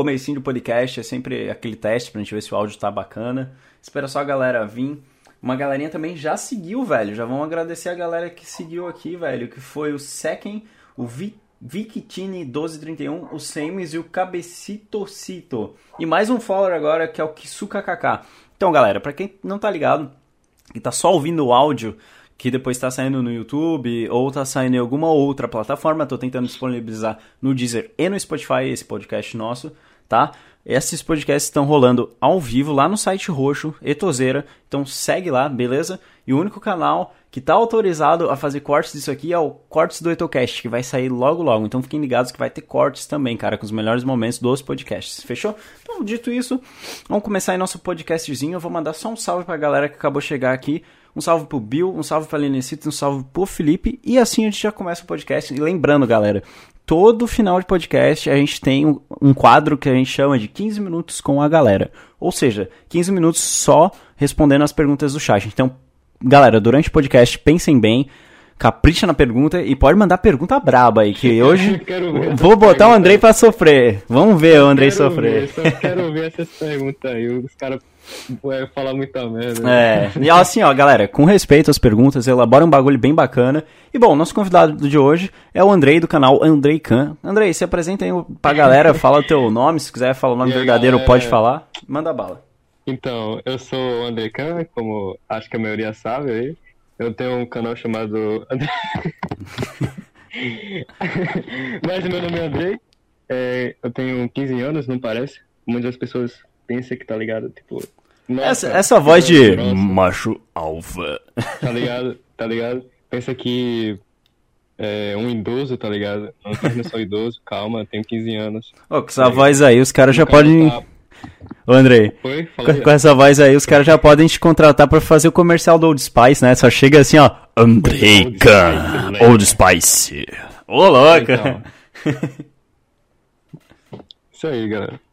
comecinho do podcast, é sempre aquele teste pra gente ver se o áudio tá bacana. Espera só a galera vir. Uma galerinha também já seguiu, velho. Já vamos agradecer a galera que seguiu aqui, velho. Que foi o Seken, o Vi Victini1231, o Semis e o Cabecitocito. E mais um follower agora que é o Kisuka KK. Então, galera, para quem não tá ligado e tá só ouvindo o áudio, que depois está saindo no YouTube ou está saindo em alguma outra plataforma, estou tentando disponibilizar no Deezer e no Spotify esse podcast nosso, tá? Esses podcasts estão rolando ao vivo lá no site roxo, Etozeira. Então segue lá, beleza? E o único canal que está autorizado a fazer cortes disso aqui é o Cortes do Etocast, que vai sair logo logo. Então fiquem ligados que vai ter cortes também, cara, com os melhores momentos dos podcasts. Fechou? Então, dito isso, vamos começar aí nosso podcastzinho. Eu vou mandar só um salve pra galera que acabou de chegar aqui. Um salve pro Bill, um salve pra Lenecita, um salve pro Felipe. E assim a gente já começa o podcast. E lembrando, galera, todo final de podcast a gente tem um quadro que a gente chama de 15 minutos com a galera. Ou seja, 15 minutos só respondendo as perguntas do chat. Então, galera, durante o podcast, pensem bem, capricha na pergunta e pode mandar pergunta braba aí, que hoje vou botar o Andrei para sofrer. Vamos ver o Andrei sofrer. Ver, quero ver essas perguntas aí, os caras vai falar muita merda. Né? É, e assim, ó, galera, com respeito às perguntas, elabora um bagulho bem bacana. E bom, nosso convidado de hoje é o Andrei do canal Andrei Khan. Andrei, se apresenta aí pra galera, fala o teu nome, se quiser falar o nome verdadeiro, galera... pode falar. Manda bala. Então, eu sou o Andrei Khan, como acho que a maioria sabe aí. Eu tenho um canal chamado Mas meu nome é Andrei. É, eu tenho 15 anos, não parece? Muitas pessoas pensam que tá ligado, tipo, nossa, essa, essa voz de grossa. macho alfa. Tá ligado? Tá ligado? Pensa que é um idoso, tá ligado? Não, sou idoso, calma, tenho 15 anos. Ô, com essa tá voz aí, os caras já podem. Tá... Ô, Andrei, Oi? com, com, essa voz aí, os caras já podem te contratar pra fazer o comercial do Old Spice, né? Só chega assim, ó. Andreica, Old Spice. Ô, louca! Então. Isso aí, galera.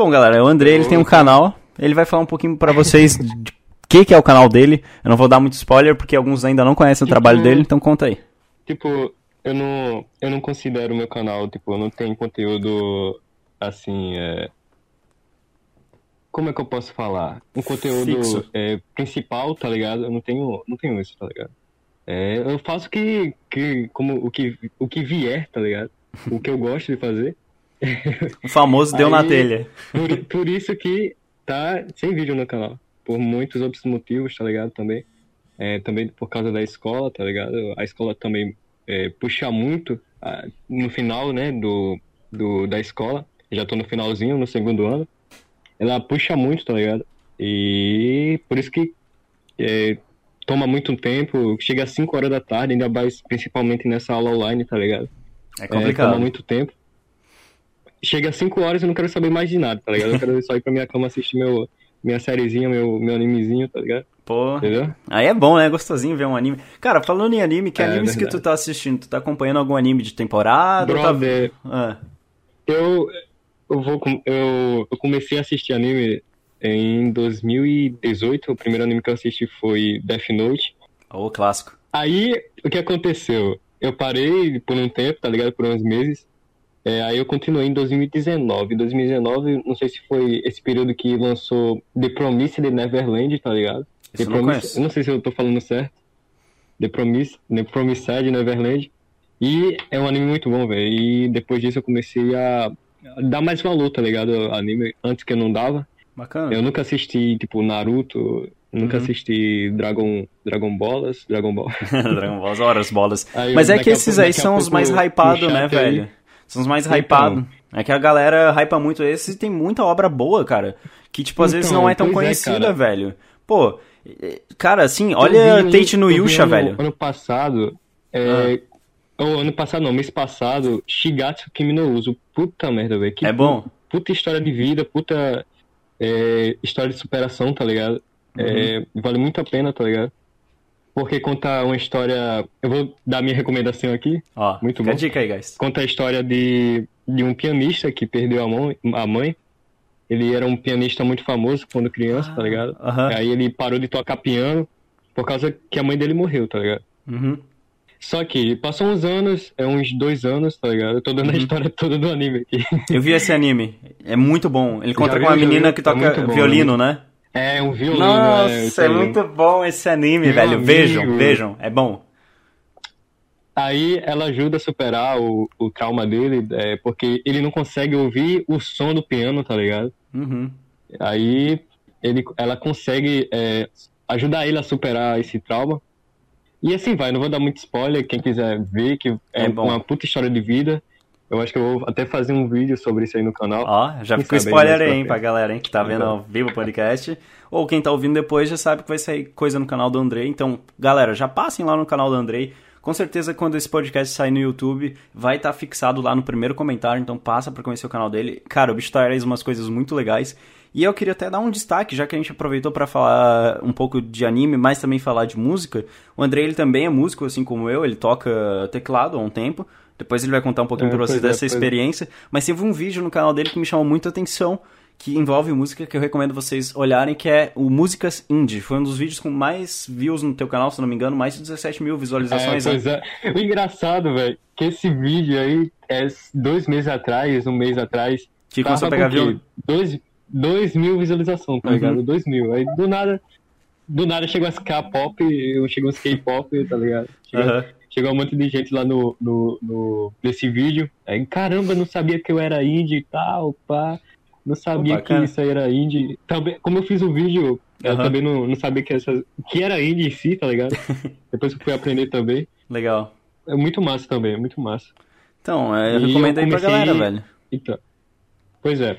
Bom, galera, o Andrei, ele tem um canal ele vai falar um pouquinho para vocês de que, que é o canal dele. Eu não vou dar muito spoiler, porque alguns ainda não conhecem tipo, o trabalho dele, então conta aí. Tipo, eu não, eu não considero o meu canal, tipo, eu não tenho conteúdo assim, é... Como é que eu posso falar? Um conteúdo é, principal, tá ligado? Eu não tenho, não tenho isso, tá ligado? É, eu faço que, que, como, o, que, o que vier, tá ligado? O que eu gosto de fazer. O famoso deu Aí, na telha. Por, por isso que tá sem vídeo no canal. Por muitos outros motivos, tá ligado? Também. É, também por causa da escola, tá ligado? A escola também é, puxa muito a, no final, né, do, do, da escola. Já tô no finalzinho, no segundo ano. Ela puxa muito, tá ligado? E por isso que é, toma muito tempo. Chega às 5 horas da tarde, ainda mais principalmente nessa aula online, tá ligado? É complicado. É, toma muito tempo chega às 5 horas e eu não quero saber mais de nada, tá ligado? Eu quero só ir pra minha cama assistir meu, minha sériezinha, meu, meu animezinho, tá ligado? Pô. Entendeu? Aí é bom, né? Gostosinho ver um anime. Cara, falando em anime, que é, animes verdade. que tu tá assistindo? Tu tá acompanhando algum anime de temporada? Brother, tá... ah. eu, eu, vou, eu, eu comecei a assistir anime em 2018. O primeiro anime que eu assisti foi Death Note. O oh, clássico. Aí, o que aconteceu? Eu parei por um tempo, tá ligado? Por uns meses. É, aí eu continuei em 2019. 2019, não sei se foi esse período que lançou The Promise de Neverland, tá ligado? Isso The não Promise, eu não sei se eu tô falando certo. The Promise, The Promise de Neverland. E é um anime muito bom, velho. E depois disso eu comecei a dar mais valor, tá ligado? Anime, antes que eu não dava. Bacana. Eu nunca assisti, tipo, Naruto, nunca uhum. assisti Dragon, Dragon Ballas, Dragon Ball. Dragon Balls, horas bolas. Aí, Mas é que esses aí são os mais hypados, né, velho? São os mais então, hypados. É que a galera hypa muito esses e tem muita obra boa, cara. Que, tipo, às então, vezes não é tão é, conhecida, é, velho. Pô, cara, assim, olha vi, Tate no Yusha, ano, velho. Ano passado, é... Ah. ano passado não, mês passado, Shigatsu Kimi no Uso. Puta merda, velho. É bom? Puta história de vida, puta é, história de superação, tá ligado? É, uhum. É, vale muito a pena, tá ligado? Porque conta uma história. Eu vou dar minha recomendação aqui. Ó, muito bom. dica aí, guys. Conta a história de, de um pianista que perdeu a mãe, a mãe. Ele era um pianista muito famoso quando criança, tá ah, tá ligado? Uh -huh. Aí ele parou de tocar piano por causa que a mãe dele morreu, tá ligado? Uhum. Só que passou uns anos, é uns dois anos, tá ligado? Eu tô dando a Uhum. história toda do anime aqui. Eu vi esse anime. É muito bom. Ele conta com uma menina que É toca bom, violino, né? É um violino. Nossa, isso é aí. muito bom esse anime, Meu velho. amigo. Vejam, vejam. É bom. Aí ela ajuda a superar o, o trauma dele, é, porque ele não consegue ouvir o som do piano, tá ligado? Uhum. Aí ele, ela consegue é, ajudar ele a superar esse trauma. E assim vai, não vou dar muito spoiler, quem quiser ver, que é, É uma puta história de vida. Eu acho que eu vou até fazer um vídeo sobre isso aí no canal. Ó, já ficou spoiler aí, hein, pra galera, hein, que tá vendo ao vivo o podcast. Ou quem tá ouvindo depois já sabe que vai sair coisa no canal do Andrei. Então, galera, já passem lá no canal do Andrei. Com certeza, quando esse podcast sair no YouTube, vai estar fixado lá no primeiro comentário. Então, passa pra conhecer o canal dele. Cara, o bicho traz umas coisas muito legais. E eu queria até dar um destaque, já que a gente aproveitou pra falar um pouco de anime, mas também falar de música. O Andrei, ele também é músico, assim como eu. Ele toca teclado há um tempo. Depois ele vai contar um pouquinho É, pra vocês é, dessa é. experiência. Mas teve um vídeo no canal dele que me chamou muito a atenção, que envolve música, que eu recomendo vocês olharem, que é o Músicas Indie. Foi um dos vídeos com mais views no teu canal, se não me engano, mais de 17 mil É, visualizações. né? pois é. O engraçado, velho, que esse vídeo aí é dois meses atrás, um mês atrás. Que começou a pegar view. Dois, dois mil visualizações, tá Uhum. ligado? Dois mil. Aí do nada, do nada chegou as K-pop, chegou os K-pop, tá ligado? Chegou, Aham. Chegou um monte de gente lá no, no, no, nesse vídeo. Aí, caramba, não sabia que eu era indie e tal, pá. Não sabia que isso aí era indie. Também, como eu fiz o vídeo, eu também não, não sabia que, essa, que era indie em si, tá ligado? Depois eu fui aprender também. Legal. É muito massa também, é muito massa. Então, é, eu E recomendo eu aí pra comecei- galera, velho. Então, pois é.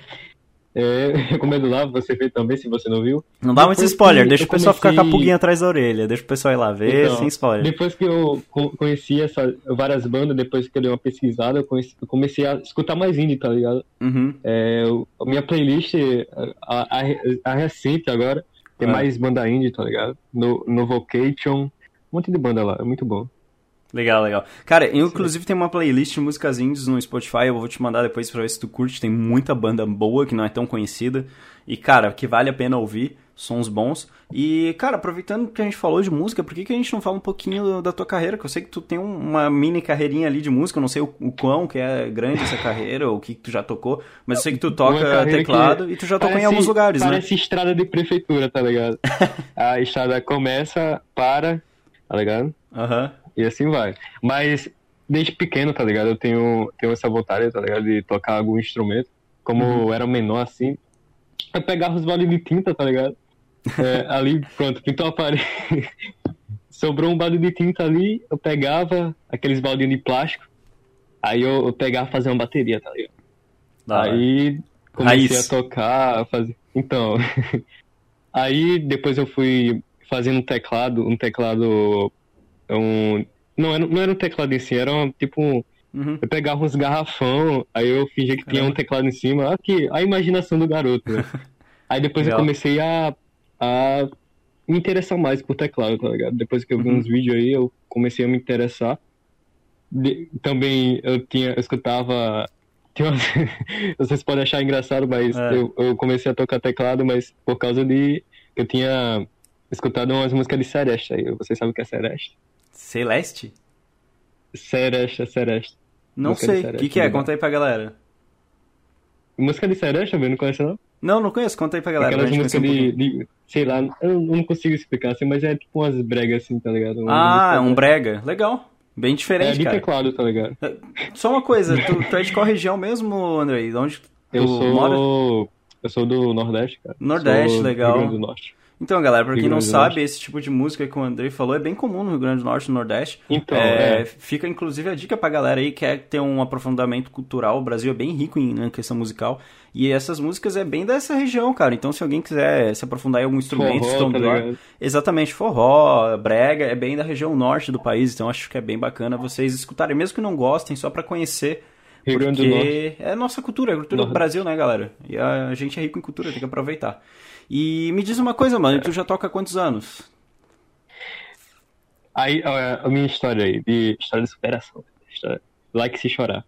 É, recomendo lá você ver também, se você não viu. Não dá muito spoiler, deixa o pessoal ficar com a comecei- pulguinha atrás da orelha. Deixa o pessoal ir lá ver, Então, sem spoiler. Depois que eu co- conheci essa, várias bandas, depois que eu dei uma pesquisada, eu, conheci- eu comecei a escutar mais indie, tá ligado? Uhum. É, a minha playlist, a, a, a recente agora, tem Ah. mais banda indie, tá ligado? No, no Vocation, um monte de banda lá, é muito bom. Legal, legal. Cara, eu inclusive tenho uma playlist de músicas indies no Spotify, eu vou te mandar depois pra ver se tu curte, tem muita banda boa que não é tão conhecida. E, cara, que vale a pena ouvir, sons bons. E, cara, aproveitando que a gente falou de música, por que, que a gente não fala um pouquinho da tua carreira? Que eu sei que tu tem um- uma mini carreirinha ali de música, eu não sei o, o quão que é grande essa carreira, ou o que, que tu já tocou, mas eu sei que tu toca teclado e tu já tocou em parece- alguns lugares, né? Parece estrada de prefeitura, tá ligado? a estrada começa, para, tá ligado? Aham. E assim vai. Mas desde pequeno, tá ligado? Eu tenho, tenho essa vontade, tá ligado? De tocar algum instrumento. Como Uhum. eu era menor assim, eu pegava os baldes de tinta, tá ligado? É, ali, pronto, pintou a parede. Sobrou um balde de tinta ali, eu pegava aqueles baldinhos de plástico. Aí eu, eu pegava fazia uma bateria, tá ligado? Hora. Aí comecei a tocar, a fazer. Então. aí depois eu fui fazendo um teclado, um teclado. Um... Não, era, não era um teclado em si, era um, tipo. um- Uhum. Eu pegava uns garrafão, aí eu fingia que tinha um teclado em cima. Aqui, a imaginação do garoto, né? Aí depois Legal. eu comecei a, a me interessar mais por teclado, tá ligado? Depois que eu vi Uhum. uns vídeos aí, eu comecei a me interessar. De- também eu tinha, eu escutava. Tinha vocês podem achar engraçado, mas É. eu, eu comecei a tocar teclado, mas por causa de. Eu tinha escutado umas músicas de Sereste aí. Vocês sabem o que é Sereste? Celeste? Sereste, Sereste. Não Música sei. O que, que é? Conta aí pra galera. Música de Sereste, também não conhece não? Não, não conheço. Conta aí pra galera. Aquelas músicas um de, de- Sei lá, eu não consigo explicar assim, mas é tipo umas bregas assim, tá ligado? Umas Ah, um brega. Legal. Bem É diferente, de cara. teclado, tá ligado? Só uma coisa, tu, tu é de qual região mesmo, Andrei? De onde tu Eu sou. mora? Eu sou do Nordeste, cara. Nordeste, Sou legal. Do Norte. Então, galera, pra quem não sabe, esse tipo de música que o Andrei falou é bem comum no Rio Grande do Norte e no Nordeste. Então, É, é. Fica inclusive a dica pra galera aí que quer ter um aprofundamento cultural. O Brasil é bem rico em, em questão musical. E essas músicas é bem dessa região, cara. Então, se alguém quiser se aprofundar em algum instrumento, Forró, tá? Exatamente, forró, brega, é bem da região norte do país, então acho que é bem bacana vocês escutarem, mesmo que não gostem, só pra conhecer. Rio porque é nossa cultura, é a cultura do. Brasil, né, galera? E a gente é rico em cultura, tem que aproveitar. E me diz uma coisa, mano, tu já toca há quantos anos? Aí, a minha história aí, de história de superação. História, like se chorar.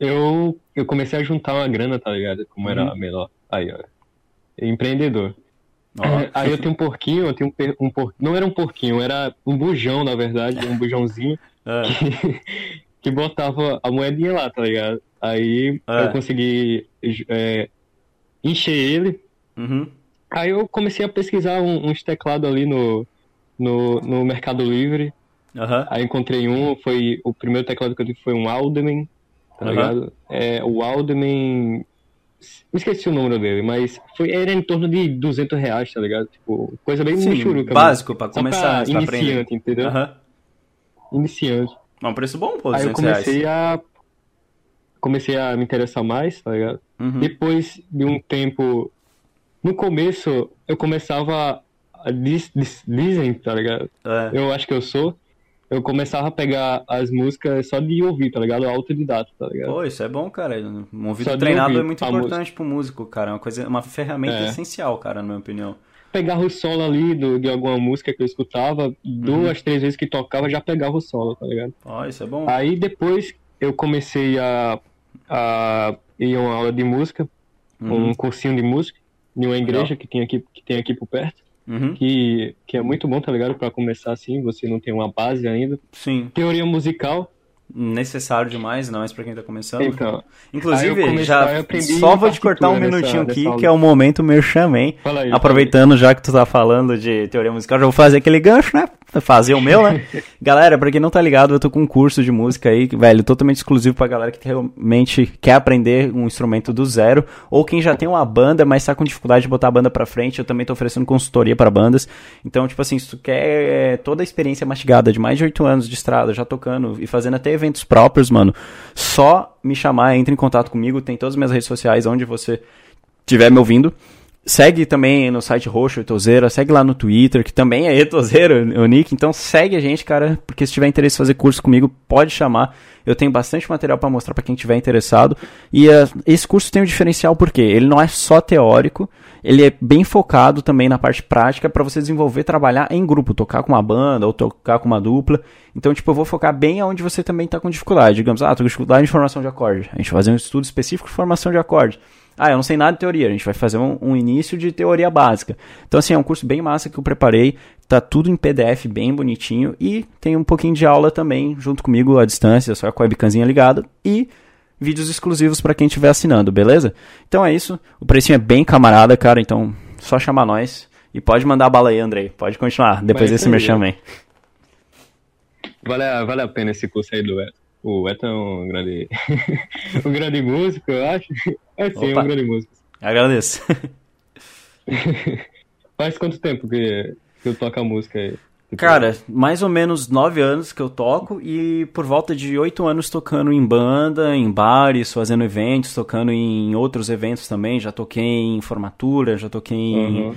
Eu, eu comecei a juntar uma grana, tá ligado? Como era Uhum. menor. Aí, ó. Empreendedor. É, Aí eu tenho um porquinho, eu tenho um, um por... não era um porquinho, era um bujão, na verdade, um bujãozinho. Ah, que, que botava a moedinha lá, tá ligado? Aí eu consegui é, encher ele. uhum. Aí eu comecei a pesquisar um- uns teclados ali no, no, no Mercado Livre. Aham. Aí encontrei um, foi o primeiro teclado que eu tive foi um Alderman, tá Aham. ligado? É, o Alderman, esqueci o número dele, mas foi, era em torno de 200 reais, tá ligado? Tipo, coisa bem Sim, michuruca. básico pra começar, pra pra aprender. iniciante, entendeu? Aham. Iniciante. É um preço bom, pô, Aí eu 200 reais. comecei a comecei a me interessar mais, tá ligado? Uhum. Depois de um tempo, no começo eu começava a dis, dis, dizem, tá ligado? É. Eu acho que eu sou. Eu começava a pegar as músicas só de ouvir, tá ligado? Autodidata, tá ligado? Pô, isso é bom, cara. Um ouvido treinado ouvir é muito importante pro músico, cara. É uma, coisa, uma ferramenta É. essencial, cara, na minha opinião. Pegava o solo ali do, de alguma música que eu escutava, duas, três vezes que tocava, já pegava o solo, tá ligado? Ó, isso é bom. Aí depois eu comecei a, a ir a uma aula de música, Uhum. um cursinho de música, em uma igreja que tem aqui, que tem aqui por perto, Uhum. que, que é muito bom, tá ligado? Pra começar assim, você não tem uma base ainda. Sim. Teoria musical, Necessário demais, não é pra quem tá começando. então. Inclusive, comecei- já só vou te cortar um partitura nessa- minutinho aqui, nessa que é o momento? Fala aí. Aproveitando já que tu tá falando de teoria musical, já vou fazer aquele gancho, né? Fazer o meu, né? galera, pra quem não tá ligado, eu tô com um curso de música aí, velho, totalmente exclusivo pra galera que realmente quer aprender um instrumento do zero, ou quem já tem uma banda, mas tá com dificuldade de botar a banda pra frente, eu também tô oferecendo consultoria pra bandas. Então, tipo assim, se tu quer é, toda a experiência mastigada de mais de oito anos de estrada, já tocando e fazendo até eventos próprios, mano, só me chamar, entre em contato comigo, tem todas as minhas redes sociais onde você estiver me ouvindo. Segue também no site Roxo Etozeira, segue lá no Twitter, que também é Etozeira, o nick. Então segue a gente, cara, porque se tiver interesse em fazer curso comigo, pode chamar. Eu tenho bastante material para mostrar para quem tiver interessado. E eh, esse curso tem um diferencial porque ele não é só teórico, ele é bem focado também na parte prática para você desenvolver, trabalhar em grupo, tocar com uma banda ou tocar com uma dupla. Então, tipo, eu vou focar bem aonde você também tá com dificuldade. Digamos, ah, tô com dificuldade em formação de acorde. A gente vai fazer um estudo específico de formação de acorde. Ah, eu não sei nada de teoria. A gente vai fazer um, um início de teoria básica. Então, assim, é um curso bem massa que eu preparei. Tá tudo em PDF, bem bonitinho. E tem um pouquinho de aula também, junto comigo, à distância, só com a webcamzinha ligada. E vídeos exclusivos para quem estiver assinando, beleza? Então é isso. O precinho é bem camarada, cara. Então, só chamar nós. E pode mandar a bala aí, Andrei. Pode continuar. Depois Vai desse merchan aí. Vale, a- vale a pena esse curso aí do Eto. O Eto é um grande, um grande músico, eu acho. É sim, é Opa. um grande músico. Agradeço. Faz quanto tempo que, que eu toco a música aí? Tipo, Cara, mais ou menos nove anos que eu toco e por volta de oito anos tocando em banda, em bares, fazendo eventos, tocando em outros eventos também. Já toquei em formatura, já toquei em. Uhum.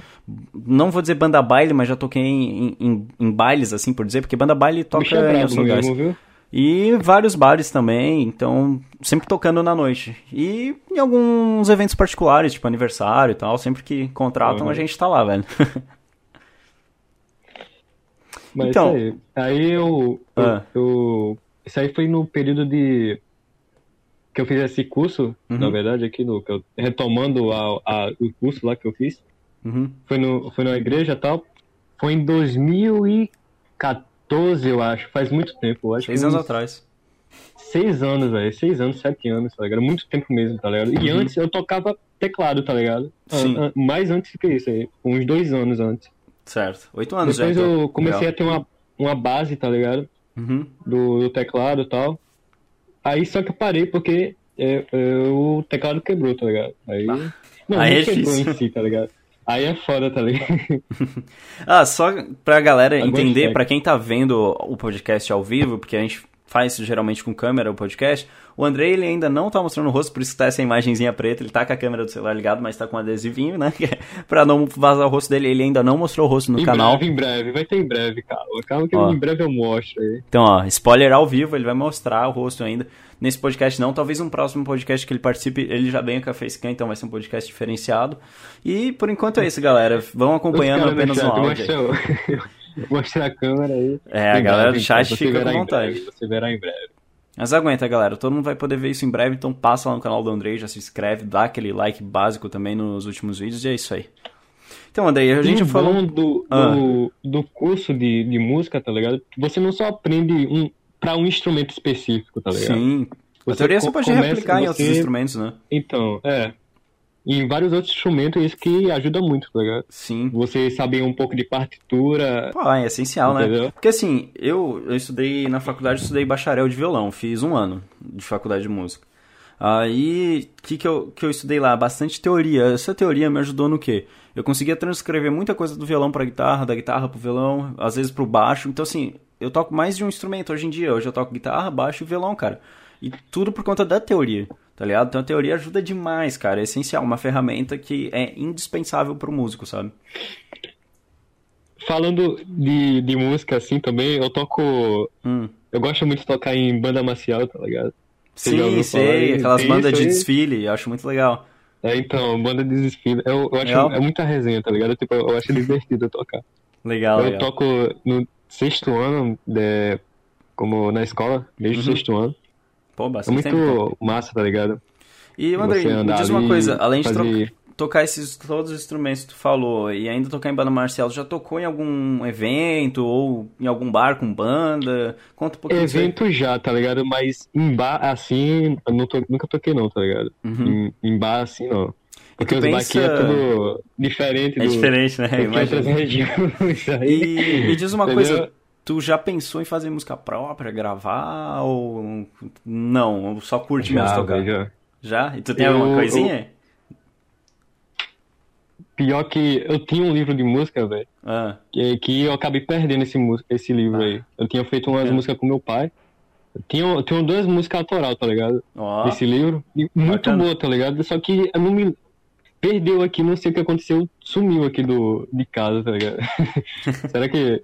Não vou dizer banda baile, mas já toquei em, em, em bailes, assim por dizer, porque banda baile toca bicho é em outros lugares. mesmo, viu? E vários bares também, então sempre tocando na noite. E em alguns eventos particulares, tipo aniversário e tal, sempre que contratam Uhum. a gente tá lá, velho. Mas Então- isso aí. Aí eu, Ah. eu- Isso aí foi no período de. Que eu fiz esse curso, Uhum. na verdade, aqui no. eu- retomando a, a- o curso lá que eu fiz. Uhum. Foi, no, foi na igreja e tal. Foi em 2014, eu acho. Faz muito tempo. Eu acho Seis anos uns atrás. Seis anos, velho. Seis anos, sete anos, tá ligado? Muito tempo mesmo, tá ligado? E Uhum. antes eu tocava teclado, tá ligado? Sim. An- an- mais antes do que isso aí. Uns dois anos antes. Certo. Oito anos Depois já. então. eu comecei Legal. a ter uma, uma base, tá ligado? Uhum. Do, do teclado e tal. Aí só que eu parei porque é, é, o teclado quebrou, tá ligado? Aí. Não, Aí não é quebrou difícil. em si, tá ligado? Aí é foda, tá ligado? Ah, só pra galera entender, pra quem tá vendo o podcast ao vivo, porque a gente faz isso geralmente com câmera, o podcast, o Andrei ele ainda não tá mostrando o rosto, por isso que tá essa imagenzinha preta, ele tá com a câmera do celular ligado, mas tá com um adesivinho, né? pra não vazar o rosto dele, ele ainda não mostrou o rosto no em canal. breve, em breve. Vai ter em breve, calma. Calma que Ó. em breve eu mostro aí. Então, ó, spoiler ao vivo, ele vai mostrar o rosto ainda. Nesse podcast não, talvez um próximo podcast que ele participe, ele já venha com a Facecam, então vai ser um podcast diferenciado. E por enquanto é isso, galera. Vão acompanhando apenas chat, áudio. aí. Mostra, o- mostra a câmera aí. É, a galera do chat fica com vontade. breve, Você verá em breve. Mas aguenta, galera. Todo mundo vai poder ver isso em breve, então passa lá no canal do Andrei, já se inscreve, dá aquele like básico também nos últimos vídeos e é isso aí. Então, Andrei, a gente e o falou. do, Ah. do, do curso de, de música, tá ligado? Você não só aprende um, para um instrumento específico, tá ligado? Sim. A Você teoria você pode replicar em outros você- instrumentos, né? Então, é. Em vários outros instrumentos, isso que ajuda muito, tá ligado? Sim. Você saber um pouco de partitura, Pô, é essencial, né? Entendeu? Porque assim, eu, eu estudei na faculdade, eu estudei bacharel de violão, fiz um ano de faculdade de música. Aí, o que, que, eu, que eu estudei lá? Bastante teoria. Essa teoria me ajudou no quê? Eu conseguia transcrever muita coisa do violão pra guitarra, da guitarra pro violão, às vezes pro baixo. Então, assim, eu toco mais de um instrumento hoje em dia. Hoje eu toco guitarra, baixo e violão, cara. E tudo por conta da teoria, tá ligado? Então a teoria ajuda demais, cara. É essencial, uma ferramenta que é indispensável pro músico, sabe? Falando de, de música assim também, eu toco. Hum. Eu gosto muito de tocar em banda marcial, tá ligado? Você Sim, sei, aquelas bandas de aí? desfile, eu acho muito legal. É, então, banda de desfile. Eu, eu acho Legal. é muita resenha, tá ligado? Tipo, eu acho divertido tocar. Legal, eu legal. toco no sexto ano, de, como na escola, desde o Uhum. sexto ano. Pô, É bastante muito tempo. massa, tá ligado? E, André, me diz uma coisa, além de fazer- tocar esses todos os instrumentos que tu falou e ainda tocar em banda marcial, já tocou em algum evento ou em algum bar com banda? Conta um pouquinho. Evento já, tá ligado? Mas em bar assim, eu to- nunca toquei não, tá ligado? Uhum. Em, em bar assim, não. Porque os aqui é pensa- tudo diferente É do, diferente, né? Imagina. E me diz uma Entendeu? coisa, tu já pensou em fazer música própria, gravar ou não? Ou Só curte mesmo Já, tocar? velho, já. Já? E tu tem Eu- alguma coisinha? Pior que eu tinha um livro de música, velho, Ah, que, que eu acabei perdendo esse, esse livro aí. Eu tinha feito umas É. músicas com meu pai. Eu tinha, eu tinha duas músicas autoral, tá ligado? ó. Desse livro. Muito Bacana. boa, tá ligado? Só que eu não me. Perdeu aqui, não sei o que aconteceu, sumiu aqui do, de casa, tá ligado? Será que.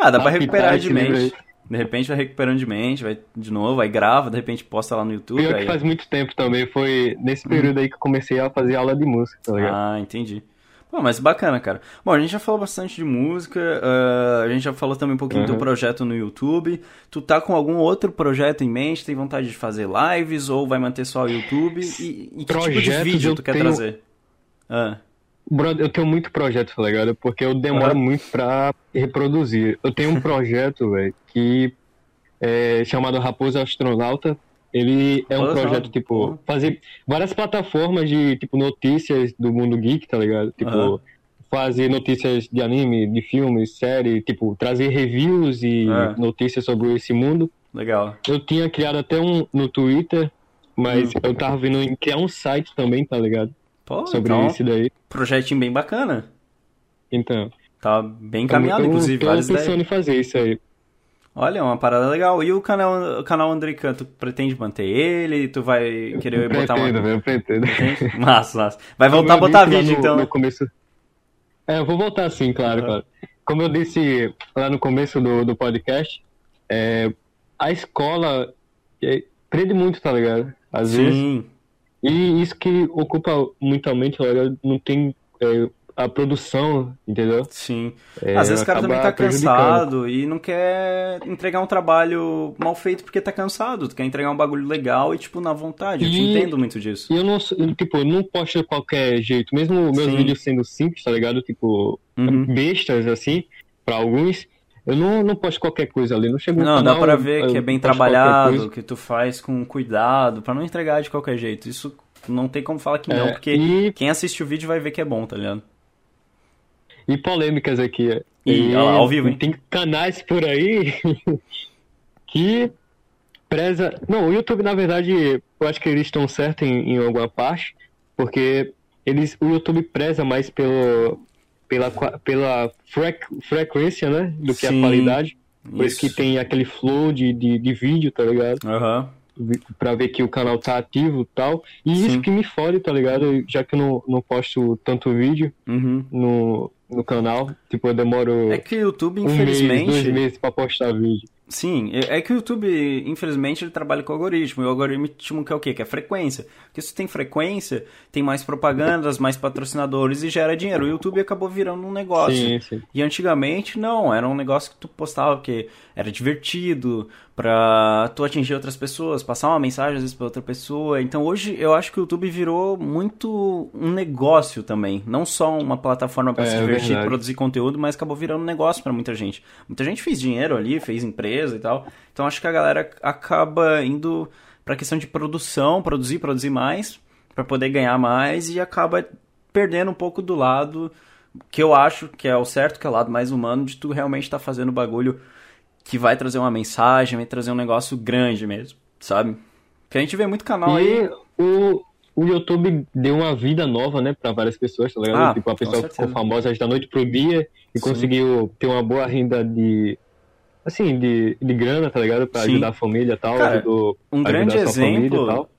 Ah, dá pra Apitar recuperar de livro mente. De repente vai recuperando de mente, vai de novo, aí grava, de repente posta lá no YouTube. Pior aí... que faz muito tempo também, foi nesse período aí que eu comecei a fazer aula de música, tá ligado? Ah, entendi. Pô, mas bacana, cara. Bom, a gente já falou bastante de música, ah, a gente já falou também um pouquinho do Uhum. projeto no YouTube. Tu tá com algum outro projeto em mente? Tem vontade de fazer lives ou vai manter só o YouTube? E, e que tipo de vídeo tu quer tenho- trazer? Ah, Brother, eu tenho muito projeto, tá ligado? Porque eu demoro muito pra reproduzir. Eu tenho um projeto, velho, que é chamado Raposa Astronauta. Ele é um projeto, tipo, fazer várias plataformas de, tipo, notícias do mundo geek, tá ligado? Tipo, Aham. fazer notícias de anime, de filmes, série, tipo, trazer reviews e É. notícias sobre esse mundo. legal. Eu tinha criado até um no Twitter, mas Hum. eu tava vendo em criar um site também, tá ligado? Pô, Sobre então, isso daí. projetinho bem bacana. Então. Tá bem encaminhado, eu, inclusive, tô várias pensando ideias. em fazer isso aí. Olha, é uma parada legal. E o canal, o canal Andrican, tu pretende manter ele? Tu vai querer botar uma... pretendo, velho, eu pretendo. Massa, massa. Vai voltar a eu botar vídeo, no, então? No começo... É, eu vou voltar sim, claro, Aham. claro. Como eu disse lá no começo do, do podcast, é, a escola é, prende muito, tá ligado? Às vezes. E isso que ocupa muita mente, tá ligado? Não tem é, a produção, entendeu? sim. É, Às vezes o cara também tá cansado e não quer entregar um trabalho mal feito porque tá cansado. Tu quer entregar um bagulho legal e, tipo, na vontade. Eu te E- entendo muito disso. E eu não, tipo, eu não posto de qualquer jeito, mesmo meus Sim. vídeos sendo simples, tá ligado? Tipo, Uhum. bestas, assim, pra alguns, eu não, não posto qualquer coisa ali. Não chego Não, dá canal, pra ver eu que é bem trabalhado, que tu faz com cuidado, pra não entregar de qualquer jeito. Isso não tem como falar que não, É, porque e- quem assiste o vídeo vai ver que é bom, tá ligado? E polêmicas aqui. é. Olha lá, ao vivo, hein? Tem canais por aí que preza. Não, o YouTube, na verdade, eu acho que eles estão certos em, em alguma parte, porque eles, o YouTube preza mais pelo, pela, pela frec- frequência, né? Do que Sim, a qualidade. Por isso que Isso. tem aquele flow de, de, de vídeo, tá ligado? Aham. Vi- Pra ver que o canal tá ativo e tal. E Sim. isso que me fode, tá ligado? Já que eu não, não posto tanto vídeo Uhum. no, no canal. Tipo, eu demoro É que o YouTube, um mês, infelizmente. dois meses pra postar vídeo. Sim, é é que o YouTube, infelizmente, ele trabalha com algoritmo. E o algoritmo que é o quê? Que é frequência. Porque se tem frequência, tem mais propagandas, mais patrocinadores e gera dinheiro. O YouTube acabou virando um negócio. Sim, sim. E antigamente, não, era um negócio que tu postava porque era divertido, pra tu atingir outras pessoas, passar uma mensagem às vezes pra outra pessoa. Então hoje eu acho que o YouTube virou muito um negócio também. Não só uma plataforma para É, se divertir, verdade. produzir conteúdo, mas acabou virando um negócio pra muita gente. Muita gente fez dinheiro ali, fez empresa e tal. Então acho que a galera acaba indo pra questão de produção, produzir, produzir mais, pra poder ganhar mais e acaba perdendo um pouco do lado que eu acho que é o certo, que é o lado mais humano de tu realmente estar fazendo o bagulho que vai trazer uma mensagem, vai trazer um negócio grande mesmo, sabe? Porque a gente vê muito canal aí. E o, o YouTube deu uma vida nova, né, pra várias pessoas, tá ligado? Ah, tipo, a pessoa ficou famosa da noite pro dia e Sim. conseguiu ter uma boa renda de. Assim, de, de grana, tá ligado? Pra Sim. ajudar a família e tal. Cara, ajudou, um grande a sua família exemplo tal.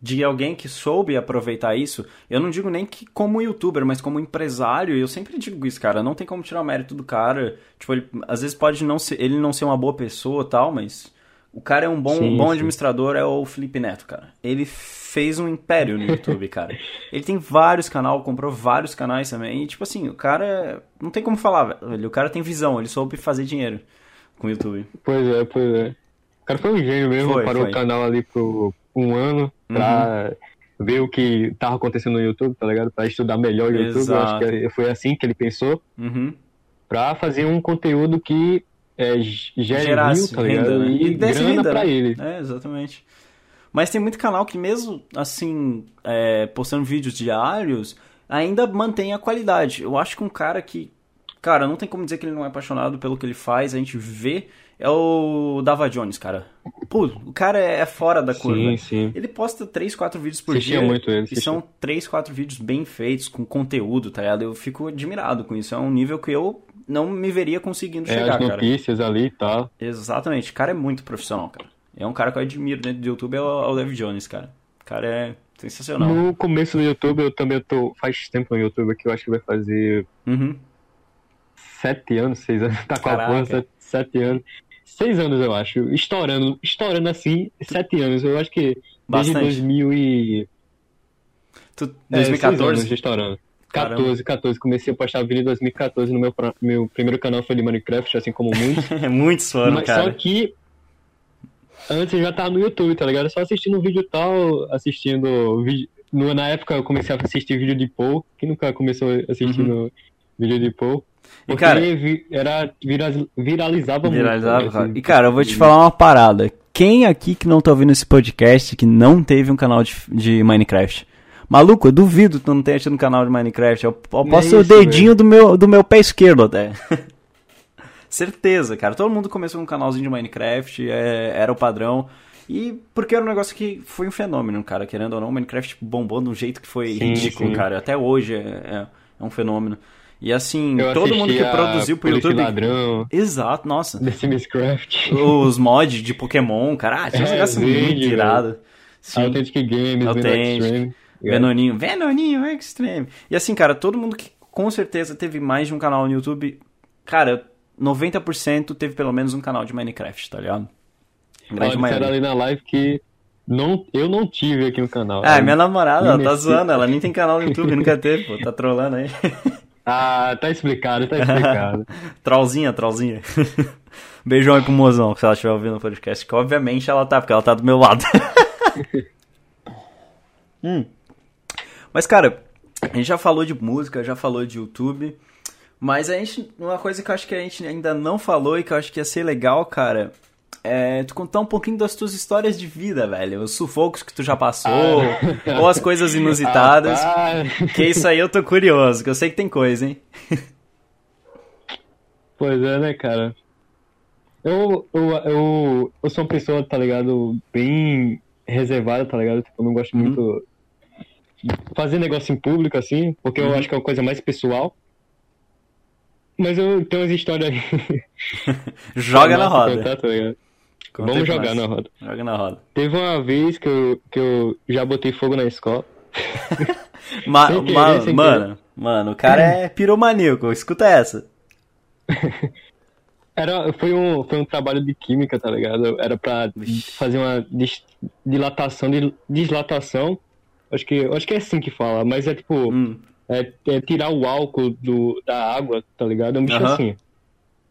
De alguém que soube aproveitar isso, eu não digo nem que como youtuber, mas como empresário, eu sempre digo isso, cara, não tem como tirar o mérito do cara. Tipo, ele, às vezes pode não ser, ele não ser uma boa pessoa tal, mas o cara é um bom, Sim, bom sim. administrador, é o Felipe Neto, cara. Ele fez um império no YouTube, cara. Ele tem vários canais, comprou vários canais também. E, tipo assim, o cara. Não tem como falar, velho. O cara tem visão, ele soube fazer dinheiro com o YouTube. Pois é, pois é. O cara foi um gênio mesmo, Foi, parou foi. o canal ali por um ano pra ver o que tava acontecendo no YouTube, tá ligado? Pra estudar melhor o YouTube. Eu acho Exato. que foi assim que ele pensou. Uhum. pra fazer um conteúdo que é, gere Gerasse tá ligado? renda, né? E, desse grana renda, pra né? ele. É, exatamente. Mas tem muito canal que mesmo, assim, é, postando vídeos diários, ainda mantém a qualidade. Eu acho que um cara que, cara, não tem como dizer que ele não é apaixonado pelo que ele faz, a gente vê, é o Dava Jones, cara. Pô, o cara é fora da curva. Sim, sim. Ele posta 3, 4 vídeos por Assistia dia. muito ele, E assistia. são 3, 4 vídeos bem feitos, com conteúdo, tá ligado? Eu fico admirado com isso. É um nível que eu não me veria conseguindo É, chegar, as cara. notícias ali e tal. Exatamente, o cara é muito profissional, cara. É um cara que eu admiro dentro do YouTube, é o, é o David Jones, cara. O cara é sensacional. No começo do YouTube, eu também tô. Faz tempo no YouTube que eu acho que vai fazer Uhum. sete anos, seis anos. Tá com a porra, sete, sete anos. Seis anos, eu acho. Estourando, estourando assim, sete anos. Eu acho que desde Bastante. 2000 e... Tu, é, seis 2014? anos estourando. Caramba. 14, 14. Comecei a postar vídeo em 2014 no meu, meu primeiro canal foi de Minecraft, assim como muitos. Muitos foram, Mas cara. só que antes eu já tava no YouTube, tá ligado? Só assistindo vídeo tal, assistindo vídeo. Na época eu comecei a assistir vídeo de Paul. Quem nunca começou assistindo vídeo de Paul? Uhum. E, Porque cara- vi- era, vira- viralizava, Viralizava, muito. cara. né, E, cara, eu vou te falar uma parada. Quem aqui que não tá ouvindo esse podcast que não teve um canal de, de Minecraft? Maluco, eu duvido que tu não tenha tido um canal de Minecraft. Eu, eu Nem posto o dedinho do meu, do meu pé esquerdo até. Certeza, cara. Todo mundo começou com um canalzinho de Minecraft, é, era o padrão. E porque era um negócio que foi um fenômeno, cara. Querendo ou não, o Minecraft bombou de um jeito que foi Sim, ridículo, sim. cara. Até hoje é, é, é um fenômeno. E assim, Eu todo mundo que produziu pro YouTube. Ladrão, Exato, nossa. The Sims Craft, Os mods de Pokémon, cara. Ah, tinha uns É, negócios muito irados. Sim. Authentic Games, Authentic. Extreme. Venoninho, Venoninho Extreme. E assim, cara, todo mundo que com certeza teve mais de um canal no YouTube, cara, 90% teve pelo menos um canal de Minecraft, tá ligado? Grande Olha, maioria. ali na live que não, eu não tive aqui no canal. Ah, minha namorada, ela tá zoando, ela nem tem canal no YouTube, nunca teve, pô, tá trolando aí. Ah, tá explicado, tá explicado. trollzinha, trollzinha. Beijão aí pro mozão, se ela estiver ouvindo o podcast, que obviamente ela tá, porque ela tá do meu lado. Hum. Mas, cara, a gente já falou de música, já falou de YouTube, mas a gente, uma coisa que eu acho que a gente ainda não falou e que eu acho que ia ser legal, cara, é tu contar um pouquinho das tuas histórias de vida, velho. Os sufocos que tu já passou, Ah. ou as coisas inusitadas. Rapaz. Que isso aí eu tô curioso, que eu sei que tem coisa, hein? Pois é, né, cara? Eu, eu, eu, eu sou uma pessoa, tá ligado, bem reservada, tá ligado? Tipo, eu não gosto Uhum. muito de fazer negócio em público, assim, porque Uhum. eu acho que é uma coisa mais pessoal. Mas eu tenho umas histórias aí. Joga na roda. contar, tá ligado? Conta Vamos jogar na roda. Joga na roda. Teve uma vez que eu, que eu já botei fogo na escola. Ma querer, ma- mano, mano, o cara é piromaníaco, escuta essa. Era, foi, um, foi um trabalho de química, tá ligado? Era pra fazer uma dis- dilatação, de dislatação. Acho que, acho que é assim que fala, mas é tipo, Hum, é, é tirar o álcool do, da água, tá ligado? É um bicho Aham. assim.